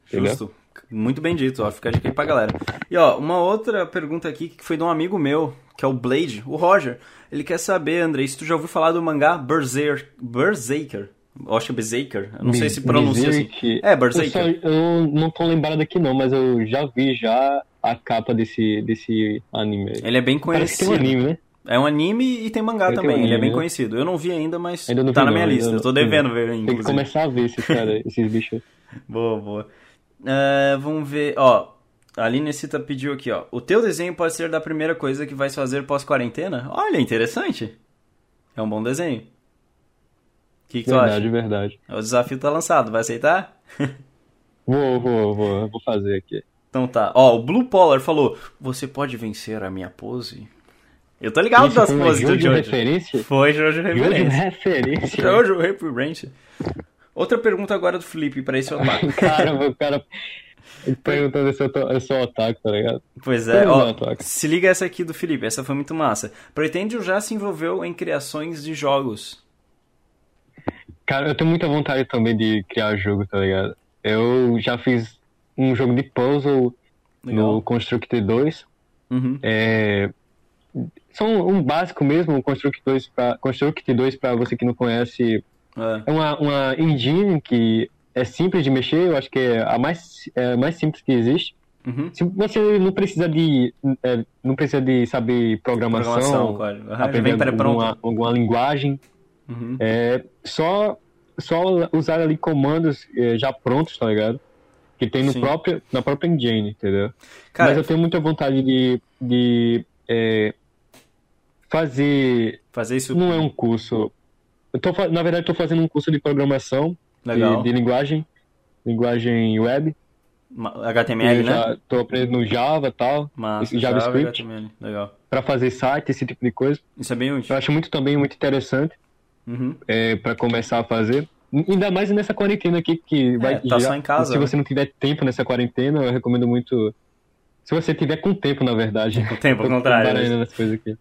Entendeu? Justo. Muito bem dito, ó. Fica a dica aí pra galera. E ó, uma outra pergunta aqui que foi de um amigo meu, que é o Blade, o Roger. Ele quer saber, André, se tu já ouviu falar do mangá Berserker. Berserker. Eu acho é Berserker. Eu não sei se pronuncia assim. É, Berserker. Eu, só, eu não tô lembrado aqui não, mas eu já vi já a capa desse, desse anime. Ele é bem conhecido. Parece que tem um anime, né? É um anime e tem mangá também. Um anime, ele é bem né? conhecido. Eu não vi ainda, mas ainda tá na minha não, lista. Eu tô devendo ver ainda. Tem que começar a ver esses, cara, esses bichos. Boa, boa. Uh, vamos ver. Ó, a Aline Cita pediu aqui, ó. O teu desenho pode ser da primeira coisa que vais fazer pós-quarentena? Olha, interessante. É um bom desenho. O que, que verdade, tu acha? Verdade, verdade. O desafio tá lançado, vai aceitar? vou, vou, vou. Vou fazer aqui. Então tá. Ó, o Blue Polar falou: Você pode vencer a minha pose? Eu tô ligado Isso das poses do Jojo. referência? Foi Jojo referência. Jojo referência. Jojo referência. Outra pergunta agora do Felipe pra esse otaku. Caramba, o cara perguntando se eu, tô, eu sou otaku, tá ligado? Pois é, ó, se liga essa aqui do Felipe, essa foi muito massa. Pretende já se envolveu em criações de jogos? Cara, eu tenho muita vontade também de criar jogo, tá ligado? Eu já fiz um jogo de puzzle Legal. no Construct 2. Uhum. É, são um básico mesmo, o Construct 2 para Construct 2 para você que não conhece, é, é uma, uma engine que é simples de mexer, eu acho que é a mais, é mais simples que existe. Uhum. Se você não precisa de é, não precisa de saber programação, programação uhum. aprender alguma, alguma linguagem, uhum. é só só usar ali comandos é, já prontos, tá ligado? Que tem no próprio, na própria engine, entendeu? Cara, Mas eu tenho muita vontade de, de é, fazer. Fazer isso. Não é um curso. Eu tô, na verdade, estou fazendo um curso de programação de, de, linguagem, linguagem web. HTML, eu né? Tô aprendendo Java e tal. Massa, JavaScript. Java, Legal. Para fazer site, esse tipo de coisa. Isso é bem útil. Eu acho muito também muito interessante. Uhum. É, para começar a fazer. Ainda mais nessa quarentena aqui que vai. É, tá só em casa. Se você não tiver tempo nessa quarentena, eu recomendo muito. Se você tiver com tempo, na verdade. Com tempo, ao contrário. Nas coisas aqui.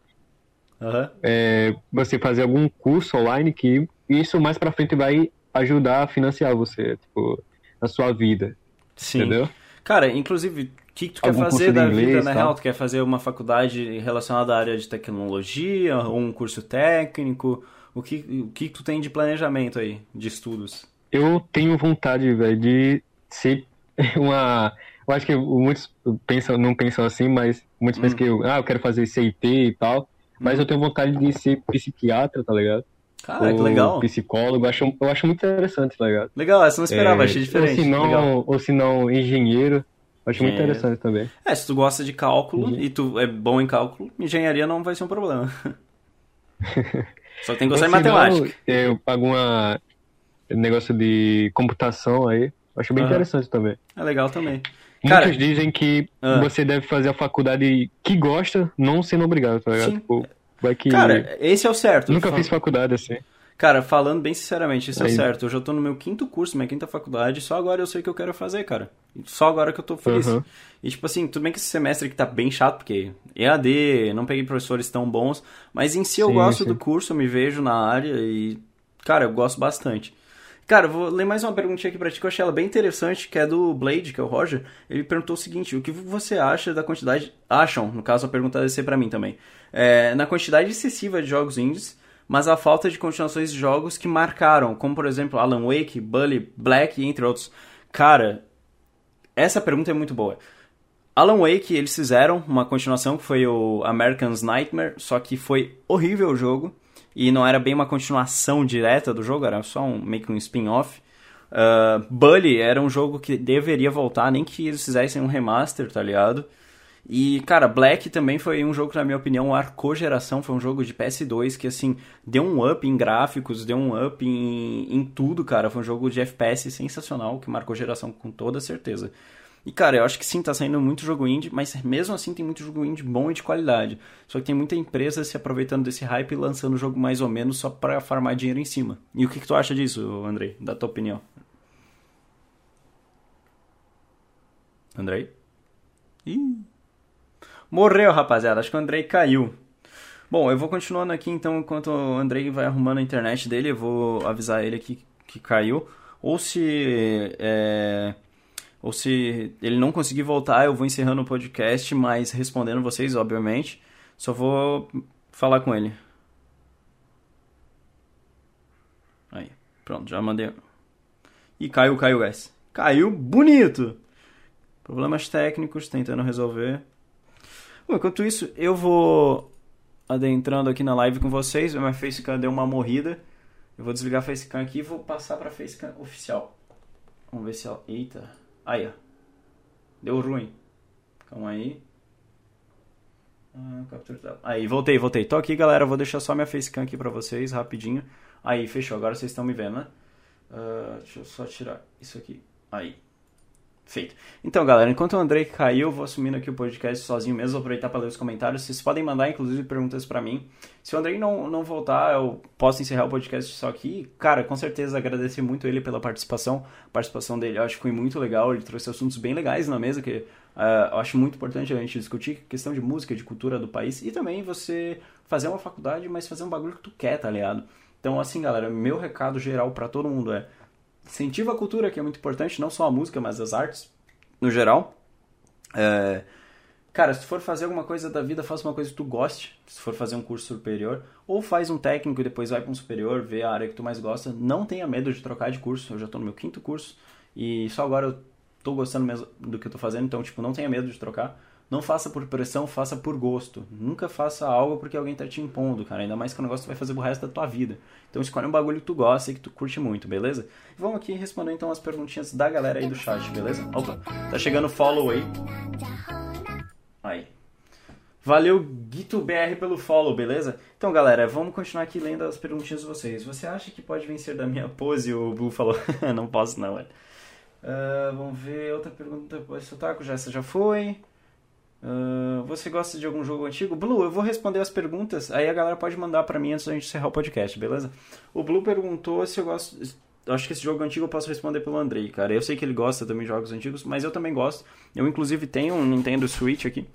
Uhum. É, você fazer algum curso online que isso mais para frente vai ajudar a financiar você, tipo, a sua vida. Sim. Entendeu? Cara, inclusive, o que, que tu algum quer fazer da inglês, vida, na real? Tu quer fazer uma faculdade relacionada à área de tecnologia, ou um curso técnico? O que, o que tu tem de planejamento aí, de estudos? Eu tenho vontade, velho, de ser uma... Eu acho que muitos pensam, não pensam assim, mas muitos hum. pensam que eu, ah, eu quero fazer CIT e tal. Mas eu tenho vontade de ser psiquiatra, tá ligado? Cara, que legal. Psicólogo, eu acho, eu acho muito interessante, tá ligado? Legal, essa não esperava, é, achei diferente. Ou se não, ou se não engenheiro. Acho muito interessante também. É, se tu gosta de cálculo e tu é bom em cálculo, engenharia não vai ser um problema. Só tem que gostar de matemática. eu pago uma negócio de computação aí. Acho bem interessante também. É legal também. Cara, Muitos dizem que ah. você deve fazer a faculdade que gosta, não sendo obrigado, tá ligado? Tipo, vai que... Cara, esse é o certo. Nunca fiz faculdade assim. Cara, falando bem sinceramente, isso é Aí... é certo. Eu já tô no meu quinto curso, minha quinta faculdade, só agora eu sei o que eu quero fazer, cara. Só agora que eu tô feliz. Uhum. E tipo assim, tudo bem que esse semestre aqui tá bem chato, porque EAD, não peguei professores tão bons, mas em si eu sim, gosto sim. do curso, eu me vejo na área e, cara, eu gosto bastante. Cara, vou ler mais uma perguntinha aqui pra ti que eu achei ela bem interessante, que é do Blade, que é o Roger. Ele perguntou o seguinte: o que você acha da quantidade. Acham, no caso a pergunta deve ser pra mim também. É, na quantidade excessiva de jogos indies, mas a falta de continuações de jogos que marcaram, como por exemplo Alan Wake, Bully, Black, entre outros. Cara, essa pergunta é muito boa. Alan Wake, eles fizeram uma continuação que foi o American's Nightmare, só que foi horrível o jogo e não era bem uma continuação direta do jogo, era só um, meio que um spin-off. Uh, Bully era um jogo que deveria voltar, nem que eles fizessem um remaster, tá ligado? E, cara, Black também foi um jogo que, na minha opinião, arcou geração. Foi um jogo de PS2 que, assim, deu um up em gráficos, deu um up em, em tudo, cara. Foi um jogo de FPS sensacional que marcou geração com toda certeza. E, cara, eu acho que sim, tá saindo muito jogo indie, mas mesmo assim tem muito jogo indie bom e de qualidade. Só que tem muita empresa se aproveitando desse hype e lançando o jogo mais ou menos só para farmar dinheiro em cima. E o que, que tu acha disso, Andrei? Da tua opinião? Andrei? Ih. Morreu, rapaziada. Acho que o Andrei caiu. Bom, eu vou continuando aqui então enquanto o Andrei vai arrumando a internet dele, eu vou avisar ele aqui que caiu. Ou se é, ou se ele não conseguir voltar, eu vou encerrando o podcast, mas respondendo vocês, obviamente. Só vou falar com ele. Aí, pronto, já mandei. E caiu, caiu S. Caiu bonito! Problemas técnicos, tentando resolver. Bom, enquanto isso, eu vou adentrando aqui na live com vocês. Minha facecam deu uma morrida. Eu vou desligar a facecam aqui e vou passar para a facecam oficial. Vamos ver se ela... Eita. Aí, ó. Deu ruim. Calma aí. Ah, aí, voltei, voltei. Tô aqui, galera. Vou deixar só minha facecam aqui pra vocês, rapidinho. Aí, fechou. Agora vocês estão me vendo, né? Uh, deixa eu só tirar isso aqui. Aí. Então, galera, enquanto o Andrei caiu, eu vou assumindo aqui o podcast sozinho mesmo, vou aproveitar para ler os comentários. Vocês podem mandar, inclusive, perguntas para mim. Se o Andrei não, não voltar, eu posso encerrar o podcast só aqui. Cara, com certeza agradecer muito ele pela participação. A participação dele eu acho que foi muito legal. Ele trouxe assuntos bem legais na mesa, que uh, eu acho muito importante a gente discutir questão de música, de cultura do país. E também você fazer uma faculdade, mas fazer um bagulho que tu quer, tá ligado? Então, assim, galera, meu recado geral para todo mundo é incentiva a cultura, que é muito importante, não só a música, mas as artes no geral. É, cara, se tu for fazer alguma coisa da vida, faça uma coisa que tu goste. Se for fazer um curso superior, ou faz um técnico e depois vai para um superior, vê a área que tu mais gosta. Não tenha medo de trocar de curso. Eu já estou no meu quinto curso e só agora eu tô gostando mesmo do que eu tô fazendo, então, tipo, não tenha medo de trocar. Não faça por pressão, faça por gosto. Nunca faça algo porque alguém tá te impondo, cara. Ainda mais que o negócio vai fazer o resto da tua vida. Então escolhe um bagulho que tu gosta e que tu curte muito, beleza? Vamos aqui responder então as perguntinhas da galera aí do chat, beleza? Opa, tá chegando follow aí. Aí. Valeu, GuitoBR, pelo follow, beleza? Então, galera, vamos continuar aqui lendo as perguntinhas de vocês. Você acha que pode vencer da minha pose? O Blue falou, não posso não, velho. Uh, vamos ver, outra pergunta depois. Sotaco, já, essa já foi. Uh, você gosta de algum jogo antigo? Blue, eu vou responder as perguntas, aí a galera pode mandar para mim antes da gente encerrar o podcast, beleza? O Blue perguntou se eu gosto. Acho que esse jogo antigo eu posso responder pelo Andrei, cara. Eu sei que ele gosta também de jogos antigos, mas eu também gosto. Eu, inclusive, tenho um Nintendo Switch aqui.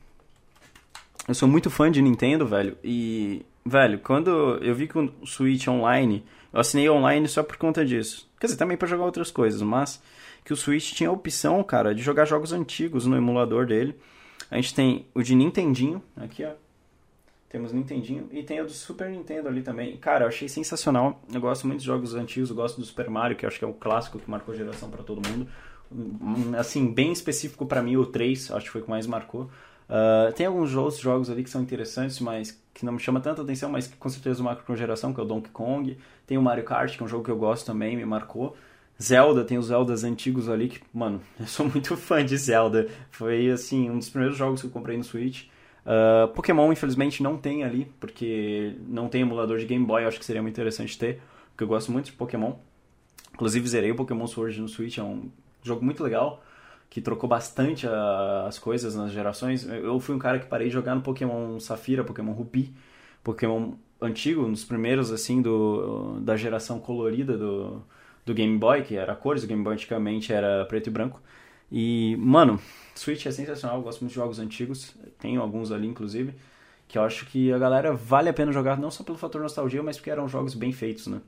Eu sou muito fã de Nintendo, velho. E, velho, quando eu vi que o Switch online. Eu assinei online só por conta disso. Quer dizer, também para jogar outras coisas, mas que o Switch tinha a opção, cara, de jogar jogos antigos no emulador dele. A gente tem o de Nintendinho, aqui ó. Temos Nintendinho e tem o do Super Nintendo ali também. Cara, eu achei sensacional. Eu gosto muito de jogos antigos, eu gosto do Super Mario, que acho que é o clássico que marcou geração para todo mundo. Assim, bem específico para mim, o 3, acho que foi o que mais marcou. Uh, tem alguns outros jogos ali que são interessantes, mas que não me chama tanta atenção, mas que com certeza marcam geração, que é o Donkey Kong. Tem o Mario Kart, que é um jogo que eu gosto também, me marcou. Zelda, tem os Zeldas antigos ali que, mano, eu sou muito fã de Zelda. Foi, assim, um dos primeiros jogos que eu comprei no Switch. Uh, Pokémon, infelizmente, não tem ali, porque não tem emulador de Game Boy, acho que seria muito interessante ter, porque eu gosto muito de Pokémon. Inclusive, zerei o Pokémon Sword no Switch, é um jogo muito legal, que trocou bastante a, as coisas nas gerações. Eu fui um cara que parei de jogar no Pokémon Safira, Pokémon Ruby, Pokémon antigo, um dos primeiros, assim, do, da geração colorida do do Game Boy, que era cores, o Game Boy antigamente era preto e branco. E, mano, Switch é sensacional, eu gosto muito de jogos antigos, tenho alguns ali inclusive, que eu acho que a galera vale a pena jogar, não só pelo fator nostalgia, mas porque eram jogos bem feitos, né?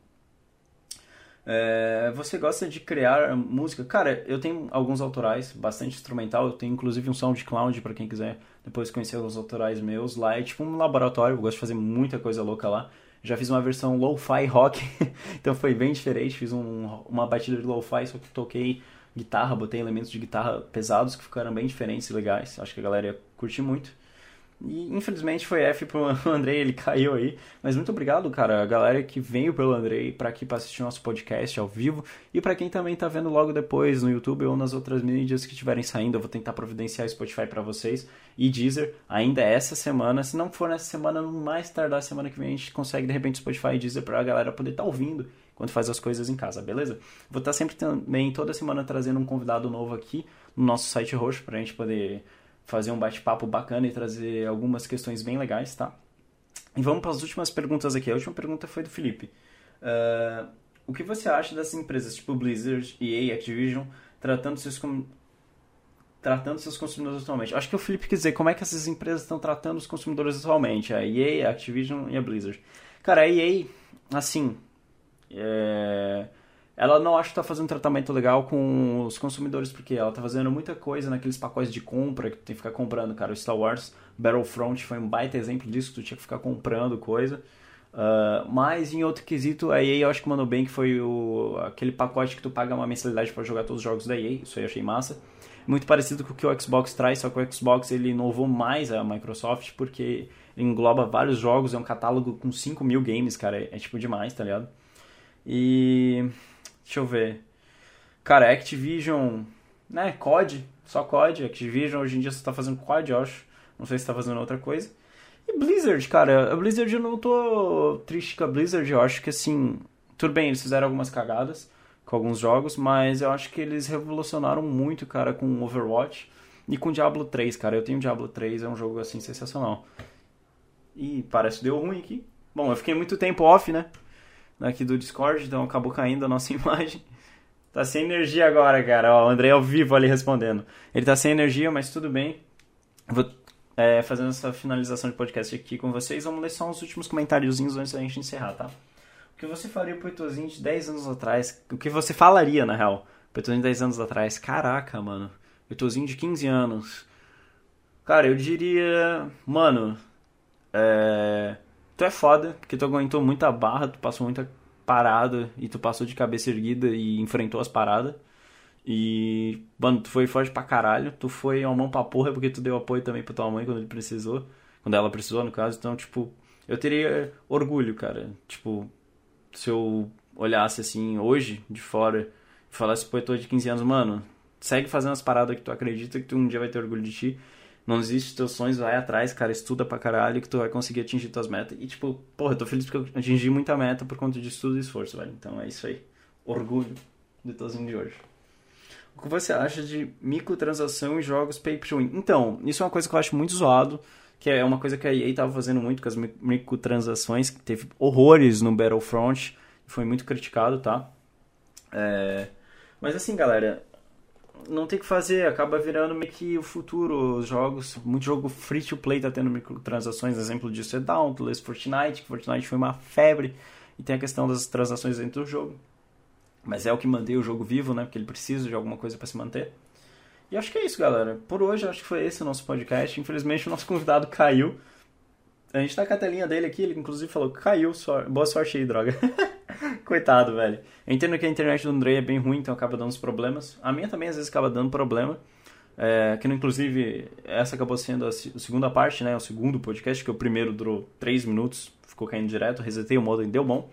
É, você gosta de criar música? Cara, eu tenho alguns autorais, bastante instrumental. Eu tenho inclusive um SoundCloud para quem quiser depois conhecer os autorais meus. Lá é tipo um laboratório, eu gosto de fazer muita coisa louca lá. Já fiz uma versão lo-fi rock, então foi bem diferente. Fiz um, uma batida de lo-fi, só que toquei guitarra, botei elementos de guitarra pesados que ficaram bem diferentes e legais. Acho que a galera ia curtir muito. E infelizmente foi F pro Andrei, ele caiu aí. Mas muito obrigado, cara, a galera que veio pelo Andrei para aqui para assistir nosso podcast ao vivo e para quem também tá vendo logo depois no YouTube ou nas outras mídias que estiverem saindo. Eu vou tentar providenciar Spotify para vocês e Deezer ainda essa semana. Se não for nessa semana, mais tardar semana que vem a gente consegue de repente Spotify e Deezer para a galera poder estar tá ouvindo enquanto faz as coisas em casa, beleza? Vou estar tá sempre também toda semana trazendo um convidado novo aqui no nosso site roxo para a gente poder fazer um bate-papo bacana e trazer algumas questões bem legais, tá? E vamos para as últimas perguntas aqui. A última pergunta foi do Felipe. Uh, o que você acha das empresas tipo Blizzard, EA, Activision, tratando seus, com... tratando seus consumidores atualmente. Acho que o Felipe quer dizer como é que essas empresas estão tratando os consumidores atualmente. A EA, a Activision e a Blizzard. Cara, a EA, assim, é... ela não acho que está fazendo um tratamento legal com os consumidores, porque ela está fazendo muita coisa naqueles pacotes de compra que tu tem que ficar comprando, cara. O Star Wars Battlefront foi um baita exemplo disso, tu tinha que ficar comprando coisa. Uh, mas em outro quesito, a EA eu acho que mandou bem, que foi o, aquele pacote que tu paga uma mensalidade para jogar todos os jogos da EA, isso aí eu achei massa. Muito parecido com o que o Xbox traz, só que o Xbox ele inovou mais a Microsoft, porque engloba vários jogos, é um catálogo com 5 mil games, cara, é, é tipo demais, tá ligado? E. Deixa eu ver. Cara, Activision. Né, COD, só COD. Activision hoje em dia você tá fazendo COD, eu acho. Não sei se tá fazendo outra coisa. E Blizzard, cara, a Blizzard eu não tô triste com a Blizzard, eu acho que assim. Tudo bem, eles fizeram algumas cagadas com alguns jogos, mas eu acho que eles revolucionaram muito, cara, com Overwatch e com Diablo 3, cara. Eu tenho Diablo 3, é um jogo assim sensacional. E parece que deu ruim aqui. Bom, eu fiquei muito tempo off, né? Aqui do Discord, então acabou caindo a nossa imagem. Tá sem energia agora, cara. Ó, o André ao vivo ali respondendo. Ele tá sem energia, mas tudo bem. Vou é, fazendo essa finalização de podcast aqui com vocês. Vamos ler só uns últimos comentáriozinhos antes da gente encerrar, tá? O que você faria pro Itozinho de 10 anos atrás? O que você falaria, na real? Pro Itozinho de 10 anos atrás? Caraca, mano. Itozinho de 15 anos. Cara, eu diria... Mano, é... Tu é foda, porque tu aguentou muita barra, tu passou muita parada e tu passou de cabeça erguida e enfrentou as paradas. E, mano, tu foi forte pra caralho. Tu foi ao mão pra porra porque tu deu apoio também pra tua mãe quando ele precisou. Quando ela precisou, no caso. Então, tipo, eu teria orgulho, cara. Tipo, se eu olhasse assim hoje, de fora, e falasse pro Heitor de 15 anos, mano, segue fazendo as paradas que tu acredita que tu um dia vai ter orgulho de ti. Não teus sonhos, vai atrás, cara, estuda pra caralho que tu vai conseguir atingir tuas metas. E, tipo, porra, eu tô feliz porque eu atingi muita meta por conta de estudo e esforço, velho. Então é isso aí. Orgulho de tozinho de hoje. O que você acha de microtransação em jogos pay to win? Então, isso é uma coisa que eu acho muito zoado, que é uma coisa que a EA estava fazendo muito com as microtransações, que teve horrores no Battlefront, foi muito criticado, tá? É... Mas assim, galera, não tem o que fazer, acaba virando meio que o futuro, os jogos, muito jogo free to play tá tendo microtransações, exemplo disso é Dauntless, Fortnite, que Fortnite foi uma febre, e tem a questão das transações dentro do jogo. Mas é o que mantém o jogo vivo, né? Porque ele precisa de alguma coisa para se manter. E acho que é isso, galera. Por hoje, acho que foi esse o nosso podcast. Infelizmente, o nosso convidado caiu. A gente tá com a telinha dele aqui, ele inclusive falou caiu, boa sorte aí, droga. Coitado, velho. Eu entendo que a internet do Andrei é bem ruim, então acaba dando uns problemas. A minha também às vezes acaba dando problema. É, que inclusive essa acabou sendo a, segunda parte, né? O segundo podcast, que o primeiro durou 3 minutos, ficou caindo direto, resetei o modo e deu bom.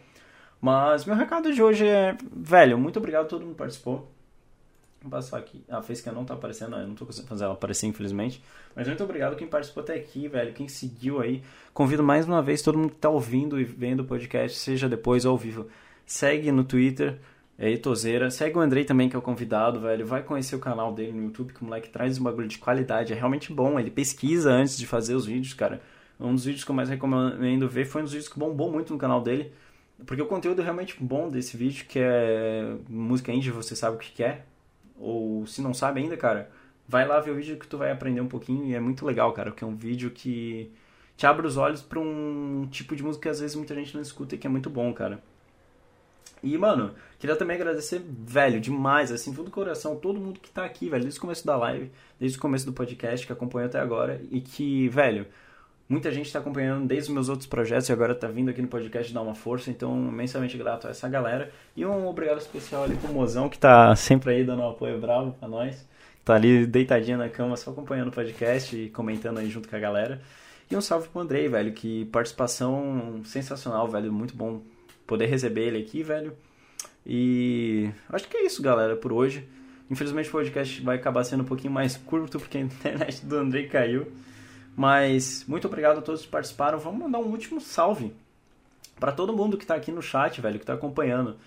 Mas meu recado de hoje é, velho, muito obrigado a todo mundo que participou. Vou passar aqui. A facecam não tá aparecendo, eu não tô conseguindo fazer ela aparecer, infelizmente. Mas muito obrigado quem participou até aqui, velho. Quem seguiu aí. Convido mais uma vez todo mundo que tá ouvindo e vendo o podcast, seja depois ou ao vivo. Segue no Twitter, é Itozeira. Segue o Andrei também, que é o convidado, velho. Vai conhecer o canal dele no YouTube, que o moleque traz um bagulho de qualidade. É realmente bom. Ele pesquisa antes de fazer os vídeos, cara. Um dos vídeos que eu mais recomendo ver foi um dos vídeos que bombou muito no canal dele. Porque o conteúdo é realmente bom desse vídeo, que é música indie, você sabe o que é. Ou se não sabe ainda, cara, vai lá ver o vídeo que tu vai aprender um pouquinho e é muito legal, cara, porque é um vídeo que te abre os olhos para um tipo de música que às vezes muita gente não escuta e que é muito bom, cara. E, mano, queria também agradecer, velho, demais, assim, todo o coração, todo mundo que tá aqui, velho, desde o começo da live, desde o começo do podcast, que acompanhou até agora, e que, velho, Muita gente está acompanhando desde os meus outros projetos e agora está vindo aqui no podcast dar uma força, então imensamente grato a essa galera. E um obrigado especial ali pro Mozão, que está sempre aí dando um apoio bravo para nós. Tá ali deitadinho na cama, só acompanhando o podcast e comentando aí junto com a galera. E um salve pro Andrei, velho, que participação sensacional, velho, muito bom poder receber ele aqui, velho. E acho que é isso, galera, por hoje. Infelizmente o podcast vai acabar sendo um pouquinho mais curto porque a internet do Andrei caiu. Mas muito obrigado a todos que participaram. Vamos mandar um último salve para todo mundo que está aqui no chat, velho, que está acompanhando.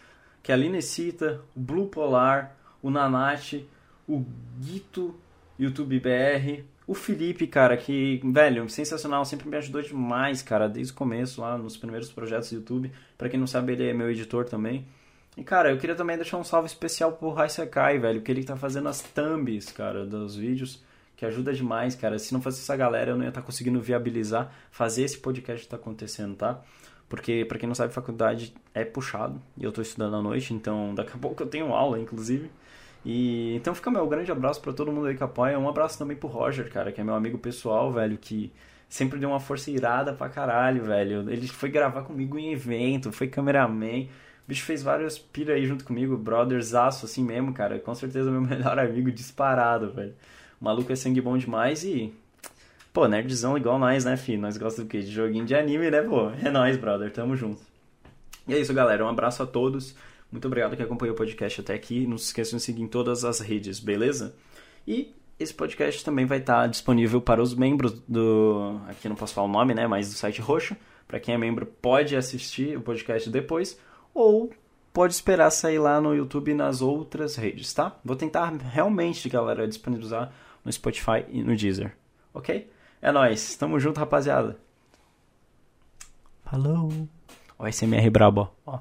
Que é a Linecita, o Blue Polar, o Nanate, o Guito, YouTube BR, o Felipe, cara, que, velho, sensacional, sempre me ajudou demais, cara, desde o começo, lá nos primeiros projetos do YouTube. Para quem não sabe, ele é meu editor também. E, cara, eu queria também deixar um salve especial pro Raisekai, velho, porque ele tá fazendo as thumbs, cara, dos vídeos, que ajuda demais, cara. Se não fosse essa galera, eu não ia estar tá conseguindo viabilizar, fazer esse podcast que tá acontecendo, tá? Porque, para quem não sabe, faculdade é puxado, e eu tô estudando à noite, então daqui a pouco eu tenho aula, inclusive. E então fica meu grande abraço para todo mundo aí que apoia. Um abraço também pro Roger, cara, que é meu amigo pessoal, velho, que sempre deu uma força irada pra caralho, velho. Ele foi gravar comigo em evento, foi cameraman. O bicho fez vários pira aí junto comigo, brothers aço assim mesmo, cara. Com certeza meu melhor amigo disparado, velho. Maluco é sangue bom demais e. Pô, nerdzão igual nós, né, filho? Nós gostamos do quê? De joguinho de anime, né, pô? É nóis, brother. Tamo junto. E é isso, galera. Um abraço a todos. Muito obrigado que acompanhou o podcast até aqui. Não se esqueçam de seguir em todas as redes, beleza? E esse podcast também vai estar disponível para os membros do. Aqui não posso falar o nome, né? Mas do site Roxo. Para quem é membro, pode assistir o podcast depois. Ou pode esperar sair lá no YouTube e nas outras redes, tá? Vou tentar realmente, galera, disponibilizar no Spotify e no Deezer. Ok? É nóis. Tamo junto, rapaziada. Falou. O SMR brabo, ó.